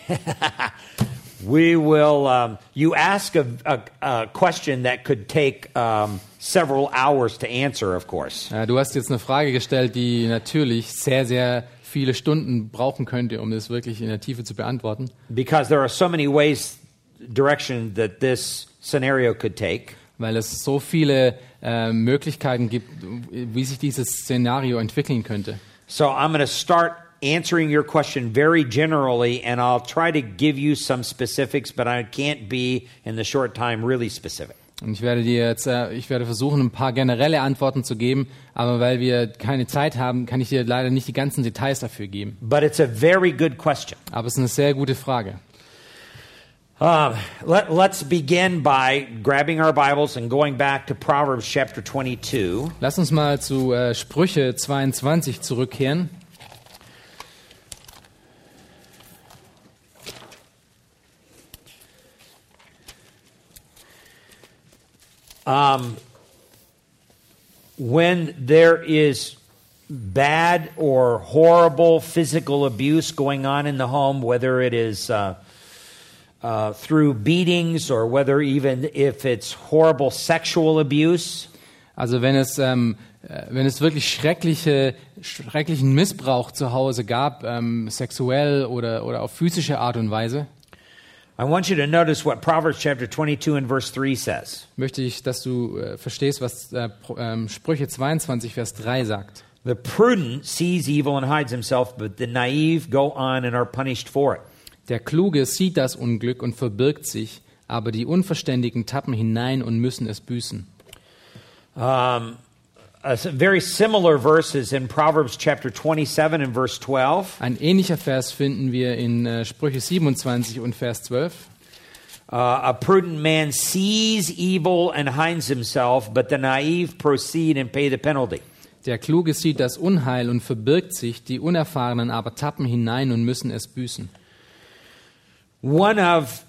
<laughs> we will, um, you ask a, a, a question that could take um, several hours to answer, of course. Äh, du hast jetzt eine Frage gestellt, die natürlich sehr, sehr viele Stunden brauchen könnte, um das wirklich in der Tiefe zu beantworten. Because there are so many ways, direction that this scenario could take. Weil es so viele äh, Möglichkeiten gibt, wie sich dieses Szenario entwickeln könnte. So I'm going to start answering your question very generally, and I'll try to give you some specifics, but I can't be in the short time really specific. Und ich werde dir jetzt, äh, ich werde versuchen, ein paar generelle Antworten zu geben, aber weil wir keine Zeit haben, kann ich dir leider nicht die ganzen Details dafür geben. But it's a very good question. Aber es ist eine sehr gute Frage. Uh, let, let's begin by grabbing our Bibles and going back to Proverbs chapter 22. Lass uns mal zu äh, Sprüche 22 zurückkehren. Um, when there is bad or horrible physical abuse going on in the home, whether it is uh, uh, through beatings or whether even if it's horrible sexual abuse, Also wenn es, ähm, äh, wenn es wirklich schreckliche, schrecklichen Missbrauch zu Hause gab, ähm, sexuell oder, oder auf physische Art und Weise, I want you to notice what Proverbs chapter 22 and verse 3 says. möchte ich, dass du äh, verstehst, was äh, ähm, Sprüche 22, Vers 3 sagt. The prudent sees evil and hides himself, but the naive go on and are punished for it. Der Kluge sieht das Unglück und verbirgt sich, aber die Unverständigen tappen hinein und müssen es büßen. Um, a s- very similar verses in Proverbs chapter 27 and verse 12. Ein ähnlicher Vers finden wir in äh, Sprüche 27 und Vers 12. Uh, a prudent man sees evil and hides himself, but the naive proceed and pay the penalty. Der Kluge sieht das Unheil und verbirgt sich, die Unerfahrenen aber tappen hinein und müssen es büßen. One of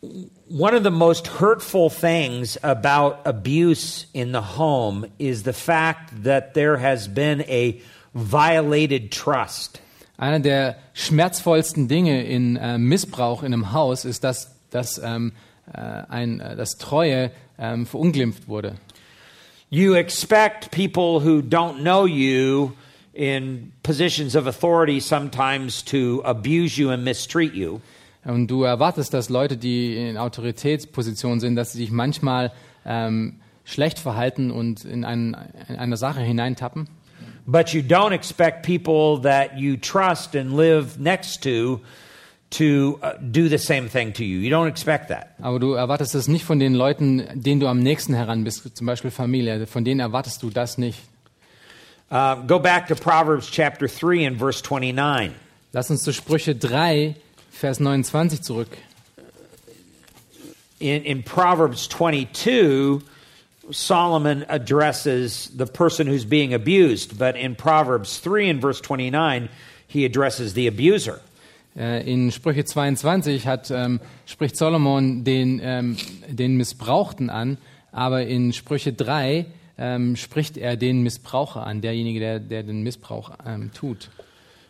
one of the most hurtful things about abuse in the home is the fact that there has been a violated trust. Einer der schmerzvollsten Dinge in äh, Missbrauch in einem Haus ist, dass, dass, ähm, äh, ein, äh, dass Treue ähm, verunglimpft wurde. You expect people who don't know you in positions of authority sometimes to abuse you and mistreat you. Und du erwartest, dass Leute, die in Autoritätspositionen sind, dass sie sich manchmal ähm, schlecht verhalten und in, ein, in eine Sache hineintappen. But you don't expect people that you trust and live next to to uh, do the same thing to you. You don't expect that. Aber du erwartest das nicht von den Leuten, denen du am nächsten heran bist, zum Beispiel Familie. Von denen erwartest du das nicht. Uh, go back to Proverbs chapter 3 and verse 29. Lass uns zu Sprüche 3, Vers 29 zurück. In, in Proverbs 22, Solomon addresses the person who's being abused, but in Proverbs 3 and verse 29, he addresses the abuser. Äh, In Sprüche 22 hat, ähm, spricht Solomon den, ähm, den Missbrauchten an, aber in Sprüche 3 ähm, spricht er den Missbraucher an, derjenige, der, der den Missbrauch ähm, tut.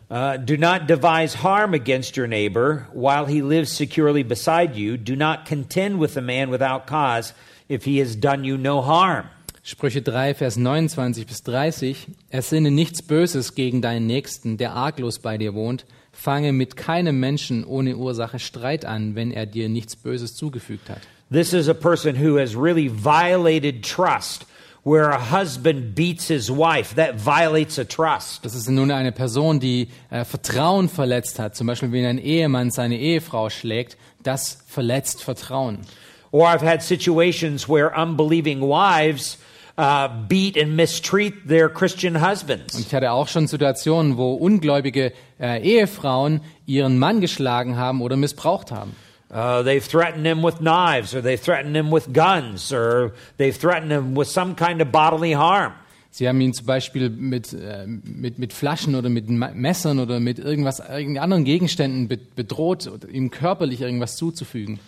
Uh, do not devise harm against your neighbor while he lives securely beside you. Do not contend with a man without cause if he has done you no harm. Sprüche 3, Vers 29 bis 30. Ersinne nichts Böses gegen deinen Nächsten, der arglos bei dir wohnt. Fange mit keinem Menschen ohne Ursache Streit an, wenn er dir nichts Böses zugefügt hat. This is a person who has really violated trust, where a husband beats his wife. That violates a trust. Das ist nun eine Person, die äh, Vertrauen verletzt hat. Zum Beispiel, wenn ein Ehemann seine Ehefrau schlägt, das verletzt Vertrauen. Or I've had situations where unbelieving wives uh, beat and mistreat their Christian Und husbands. ich hatte auch schon Situationen, wo ungläubige äh, Ehefrauen ihren Mann geschlagen haben oder missbraucht haben. Uh, they've threatened him with knives, or they've threatened him with guns, or they've threatened him with some kind of bodily harm. Sie haben ihn zum Beispiel mit, äh, mit, mit Flaschen oder mit Messern oder mit irgendwas, irgendeinen anderen Gegenständen be- bedroht, ihm körperlich irgendwas zuzufügen.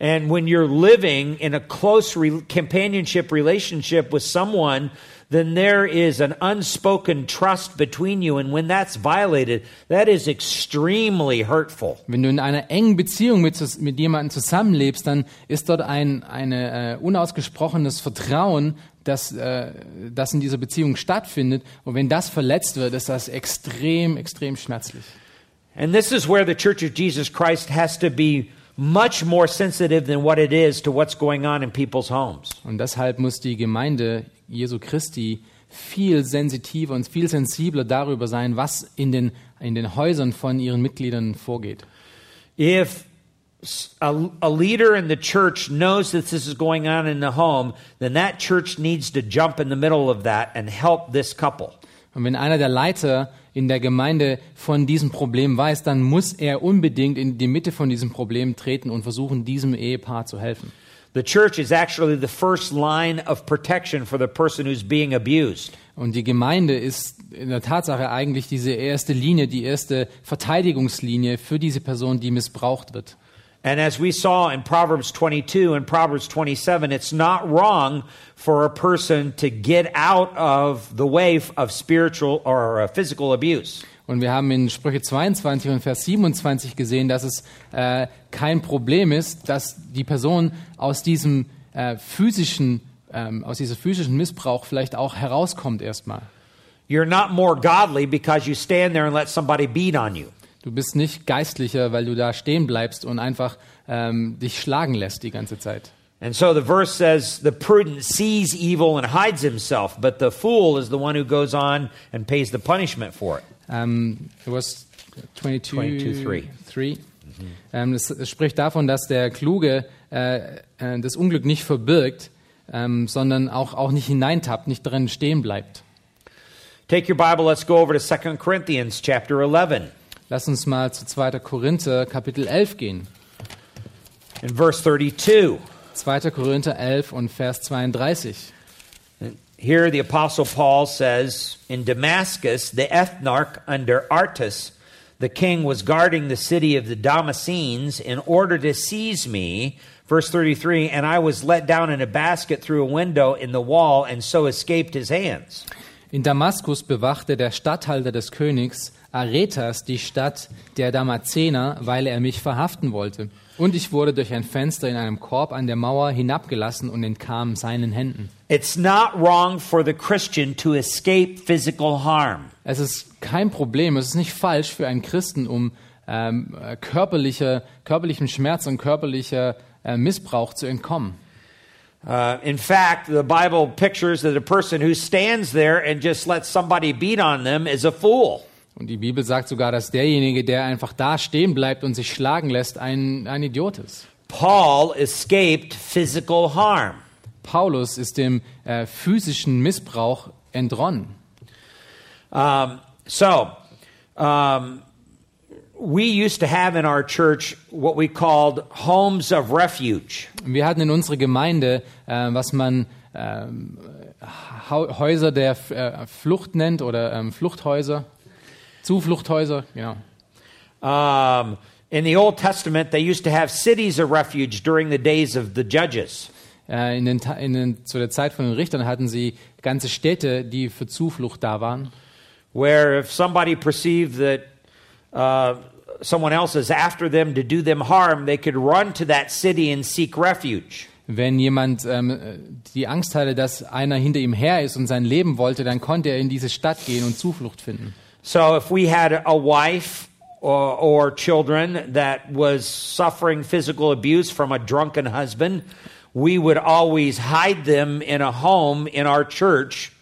And when you're living in a close re- companionship relationship with someone, then there is an unspoken trust between you. And when that's violated, that is extremely hurtful. Wenn du in einer engen Beziehung mit, mit jemandem zusammenlebst, dann ist dort ein eine, äh, unausgesprochenes Vertrauen, das, äh, das in dieser Beziehung stattfindet. Und wenn das verletzt wird, ist das extrem, extrem schmerzlich. And this is where the Church of Jesus Christ has to be much more sensitive than what it is to what's going on in people's homes. Und deshalb muss die Gemeinde Jesu Christi viel sensitiver und viel sensibler darüber sein, was in den, in den Häusern von ihren Mitgliedern vorgeht. If a, a leader in the church knows that this is going on in the home, then that church needs to jump in the middle of that and help this couple. Und wenn einer der Leiter in der Gemeinde von diesem Problem weiß, dann muss er unbedingt in die Mitte von diesem Problem treten und versuchen, diesem Ehepaar zu helfen. The church is actually the first line of protection for the person who's being abused. Und die Gemeinde ist in der Tatsache eigentlich diese erste Linie, die erste Verteidigungslinie für diese Person, die missbraucht wird. And as we saw in Proverbs 22 and Proverbs 27, it's not wrong for a person to get out of the way of spiritual or physical abuse. Und wir haben in Sprüche 22 und Vers 27 gesehen, dass es äh, kein Problem ist, dass die Person aus diesem äh, physischen, ähm, aus diesem physischen Missbrauch vielleicht auch herauskommt erstmal. You're not more godly because you stand there and let somebody beat on you. Du bist nicht geistlicher, weil du da stehen bleibst und einfach ähm, dich schlagen lässt die ganze Zeit. And so the verse says, the prudent sees evil and hides himself, but the fool is the one who goes on and pays the punishment for it. Ähm, it was 22, 22, three. three. Ähm, es, es spricht davon, dass der Kluge äh, äh, das Unglück nicht verbirgt, ähm, sondern auch, auch nicht hineintappt, nicht drin stehen bleibt. Take your Bible, let's go over to 2 Corinthians chapter 11 Lass uns mal zu 2. Korinther Kapitel 11 gehen. and verse 32. 2. Korinther 11 und Vers 32. Here the apostle Paul says, in Damascus, the ethnarch under Artus, the king was guarding the city of the Damascenes in order to seize me. Verse 33, and I was let down in a basket through a window in the wall and so escaped his hands. In Damaskus bewachte der Statthalter des Königs Aretas die Stadt der Damazener, weil er mich verhaften wollte. Und ich wurde durch ein Fenster in einem Korb an der Mauer hinabgelassen und entkam seinen Händen. It's not wrong for the Christian to escape physical harm. Es ist kein Problem, es ist nicht falsch für einen Christen, um ähm, äh, körperlicher, körperlichem Schmerz und körperlicher äh, Missbrauch zu entkommen. Uh, in fact, the Bible pictures that a person who stands there and just lets somebody beat on them is a fool. Und die Bibel sagt sogar, dass derjenige, der einfach da stehen bleibt und sich schlagen lässt, ein, ein Idiot ist. Paul escaped physical harm. Paulus ist dem äh, physischen Missbrauch entronnen. Um, so, um, we used to have in our church what we called homes of refuge. Wir hatten in unserer Gemeinde, äh, was man Hau- Häuser der äh, Flucht nennt oder ähm, Fluchthäuser, Zufluchthäuser, genau. Um, in the Old Testament, they used to have cities of refuge during the days of the judges. Äh, in den, in den, zu der Zeit von den Richtern hatten sie ganze Städte, die für Zuflucht da waren. where if somebody perceived that uh, someone else is after them to do them harm, they could run to that city and seek refuge. Wenn jemand ähm, die Angst hatte, dass einer hinter ihm her ist und sein Leben wollte, dann konnte er in diese Stadt gehen und Zuflucht finden. So if we had a wife or, or children that was suffering physical abuse from a drunken husband, we would always hide them in a home in our church,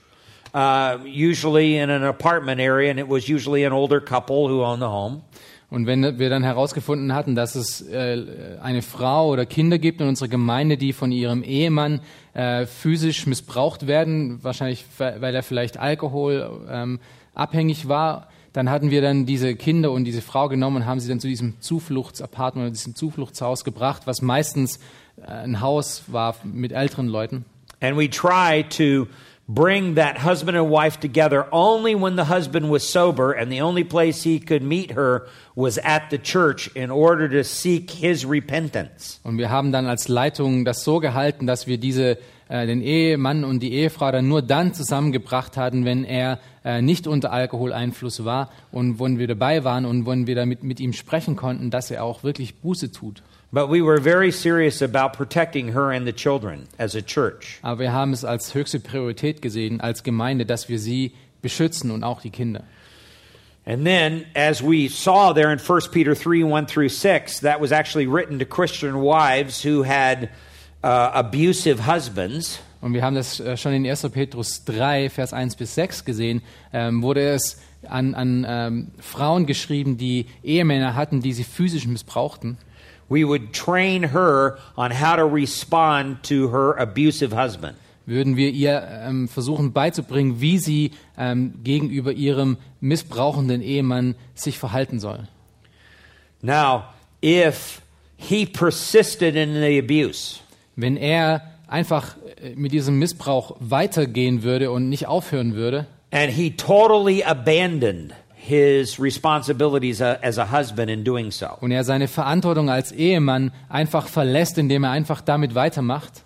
uh, usually in an apartment area, and it was usually an older couple who owned the home. Und wenn wir dann herausgefunden hatten, dass es äh, eine Frau oder Kinder gibt in unserer Gemeinde, die von ihrem Ehemann äh, physisch missbraucht werden, wahrscheinlich weil er vielleicht Alkohol ähm, abhängig war, dann hatten wir dann diese Kinder und diese Frau genommen und haben sie dann zu diesem Zufluchtsapartment oder diesem Zufluchtshaus gebracht, was meistens äh, ein Haus war mit älteren Leuten. And we try to bring that husband and wife together only when the husband was sober, and the only place he could meet her was at the church in order to seek his repentance. Und wir haben dann als Leitung das so gehalten, dass wir diese äh, den Ehemann und die Ehefrau dann nur dann zusammengebracht hatten, wenn er äh, nicht unter Alkoholeinfluss war und wenn wir dabei waren und wenn wir damit mit ihm sprechen konnten, dass er auch wirklich Buße tut. But we were very serious about protecting her and the children as a church. Aber wir haben es als höchste Priorität gesehen, als Gemeinde, dass wir sie beschützen und auch die Kinder. And then, as we saw there in 1 Peter 3 1 through 6, that was actually written to Christian wives who had uh, abusive husbands. Und wir haben das äh, schon in 1. Petrus 3, Vers 1 bis 6 gesehen, ähm, wurde es an, an ähm, Frauen geschrieben, die Ehemänner hatten, die sie physisch missbrauchten. We would train her on how to respond to her abusive husband. Würden wir ihr ähm, versuchen beizubringen, wie sie ähm, gegenüber ihrem missbrauchenden Ehemann sich verhalten soll. Now, if he persisted in the abuse, Wenn er einfach äh, mit diesem Missbrauch weitergehen würde und nicht aufhören würde and he totally abandoned his responsibilities uh, as a husband in doing so, und er seine Verantwortung als Ehemann einfach verlässt, indem er einfach damit weitermacht.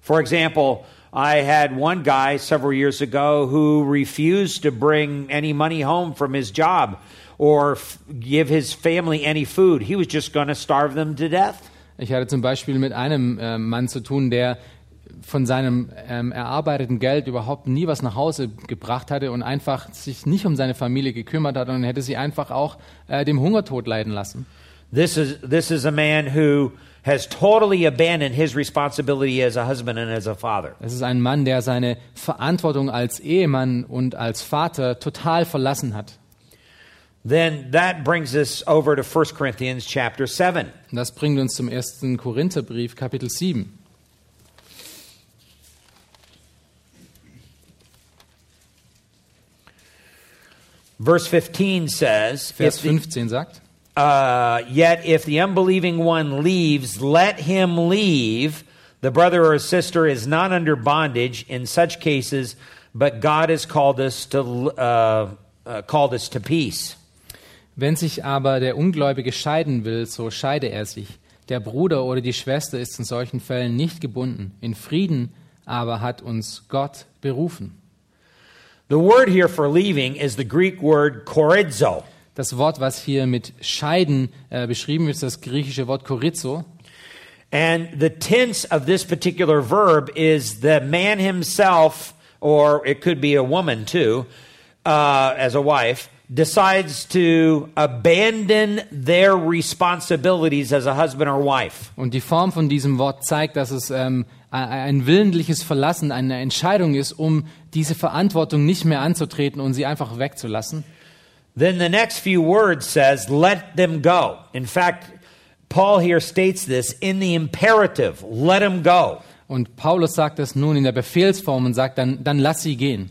For example, I had one guy several years ago who refused to bring any money home from his job or f- give his family any food. He was just going to starve them to death. Ich hatte zum Beispiel mit einem äh, Mann zu tun, der von seinem ähm, erarbeiteten Geld überhaupt nie was nach Hause gebracht hatte und einfach sich nicht um seine Familie gekümmert hat und hätte sie einfach auch äh, dem Hungertod leiden lassen. This is this is a man who has totally abandoned his responsibility as a husband and as a father. Es ist ein Mann, der seine Verantwortung als Ehemann und als Vater total verlassen hat. Then that brings us over to 1 Corinthians chapter 7. Und das bringt uns zum ersten Korintherbrief, Kapitel 7. Verse 15 says, Vers if the- 15 sagt, Uh, yet if the unbelieving one leaves, let him leave. The brother or sister is not under bondage in such cases, but God has called us to uh, uh, called us to peace. Wenn sich aber der Ungläubige scheiden will, so scheide er sich. Der Bruder oder die Schwester ist in solchen Fällen nicht gebunden. In Frieden aber hat uns Gott berufen. The word here for leaving is the Greek word chorizo. Das Wort, was hier mit scheiden äh, beschrieben ist, das griechische Wort chorizo. And the tense of this particular verb is the man himself, or it could be a woman too, uh, as a wife, decides to abandon their responsibilities as a husband or wife. Und die Form von diesem Wort zeigt, dass es ähm, ein willentliches Verlassen, eine Entscheidung ist, um diese Verantwortung nicht mehr anzutreten und sie einfach wegzulassen. Then the next few words says, let them go. In fact, Paul here states this in the imperative, let them go. Und Paulus sagt das nun in der Befehlsform und sagt dann, dann lass sie gehen.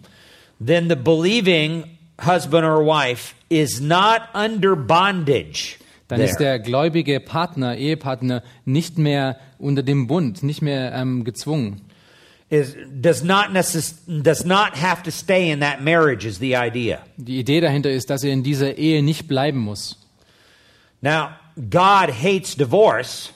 Then the believing husband or wife is not under bondage. Dann there. ist der gläubige Partner, Ehepartner nicht mehr unter dem Bund, nicht mehr ähm, gezwungen. Is does not does not have to stay in that marriage is the idea. Die Idee dahinter ist, dass er in dieser Ehe nicht bleiben muss. Now, God hates divorce,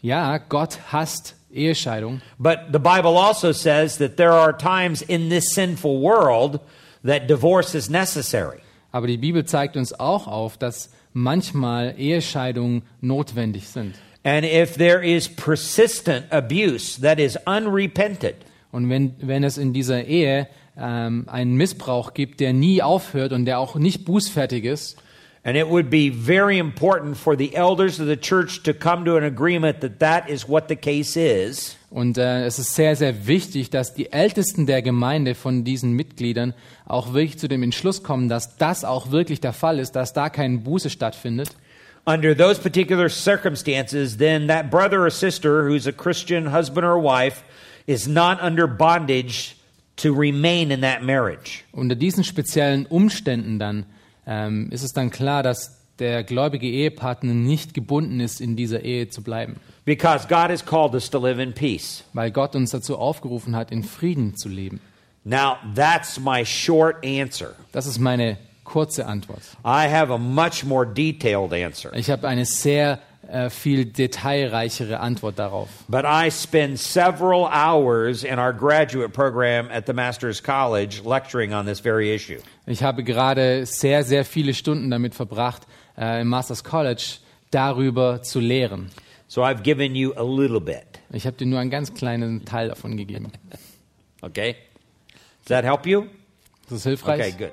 Ja, Gott hasst Ehescheidung, but the Bible also says that there are times in this sinful world that divorce is necessary. Aber die Bibel zeigt uns auch auf, dass manchmal Ehescheidungen notwendig sind. And if there is persistent abuse that is unrepented, Und wenn, wenn es in dieser Ehe ähm, einen Missbrauch gibt, der nie aufhört und der auch nicht bußfertig ist, and it would be very important for the elders of the church to come to an agreement that that is what the case is. und äh, es ist sehr, sehr wichtig, dass die Ältesten der Gemeinde von diesen Mitgliedern auch wirklich zu dem Entschluss kommen, dass das auch wirklich der Fall ist, dass da keine Buße stattfindet. Under those particular circumstances, then that brother or sister who's a Christian husband or wife is not under bondage to remain in that marriage. Unter diesen speziellen Umständen dann ähm, ist es dann klar, dass der gläubige Ehepartner nicht gebunden ist, in dieser Ehe zu bleiben, Because God has called us to live in peace. weil Gott uns dazu aufgerufen hat, in Frieden zu leben. Now, that's my short answer. Das ist meine kurze Antwort. I have a much more detailed answer. Ich habe eine sehr äh, viel detailreichere Antwort darauf. But I spend several hours in our graduate program at the Master's College lecturing on this very issue. Ich habe gerade sehr, sehr viele Stunden damit verbracht, äh, im Masters College darüber zu lehren. So I've given you a little bit. Ich habe dir nur einen ganz kleinen Teil davon gegeben. Okay? Does that help you? Ist das hilfreich? Okay, good.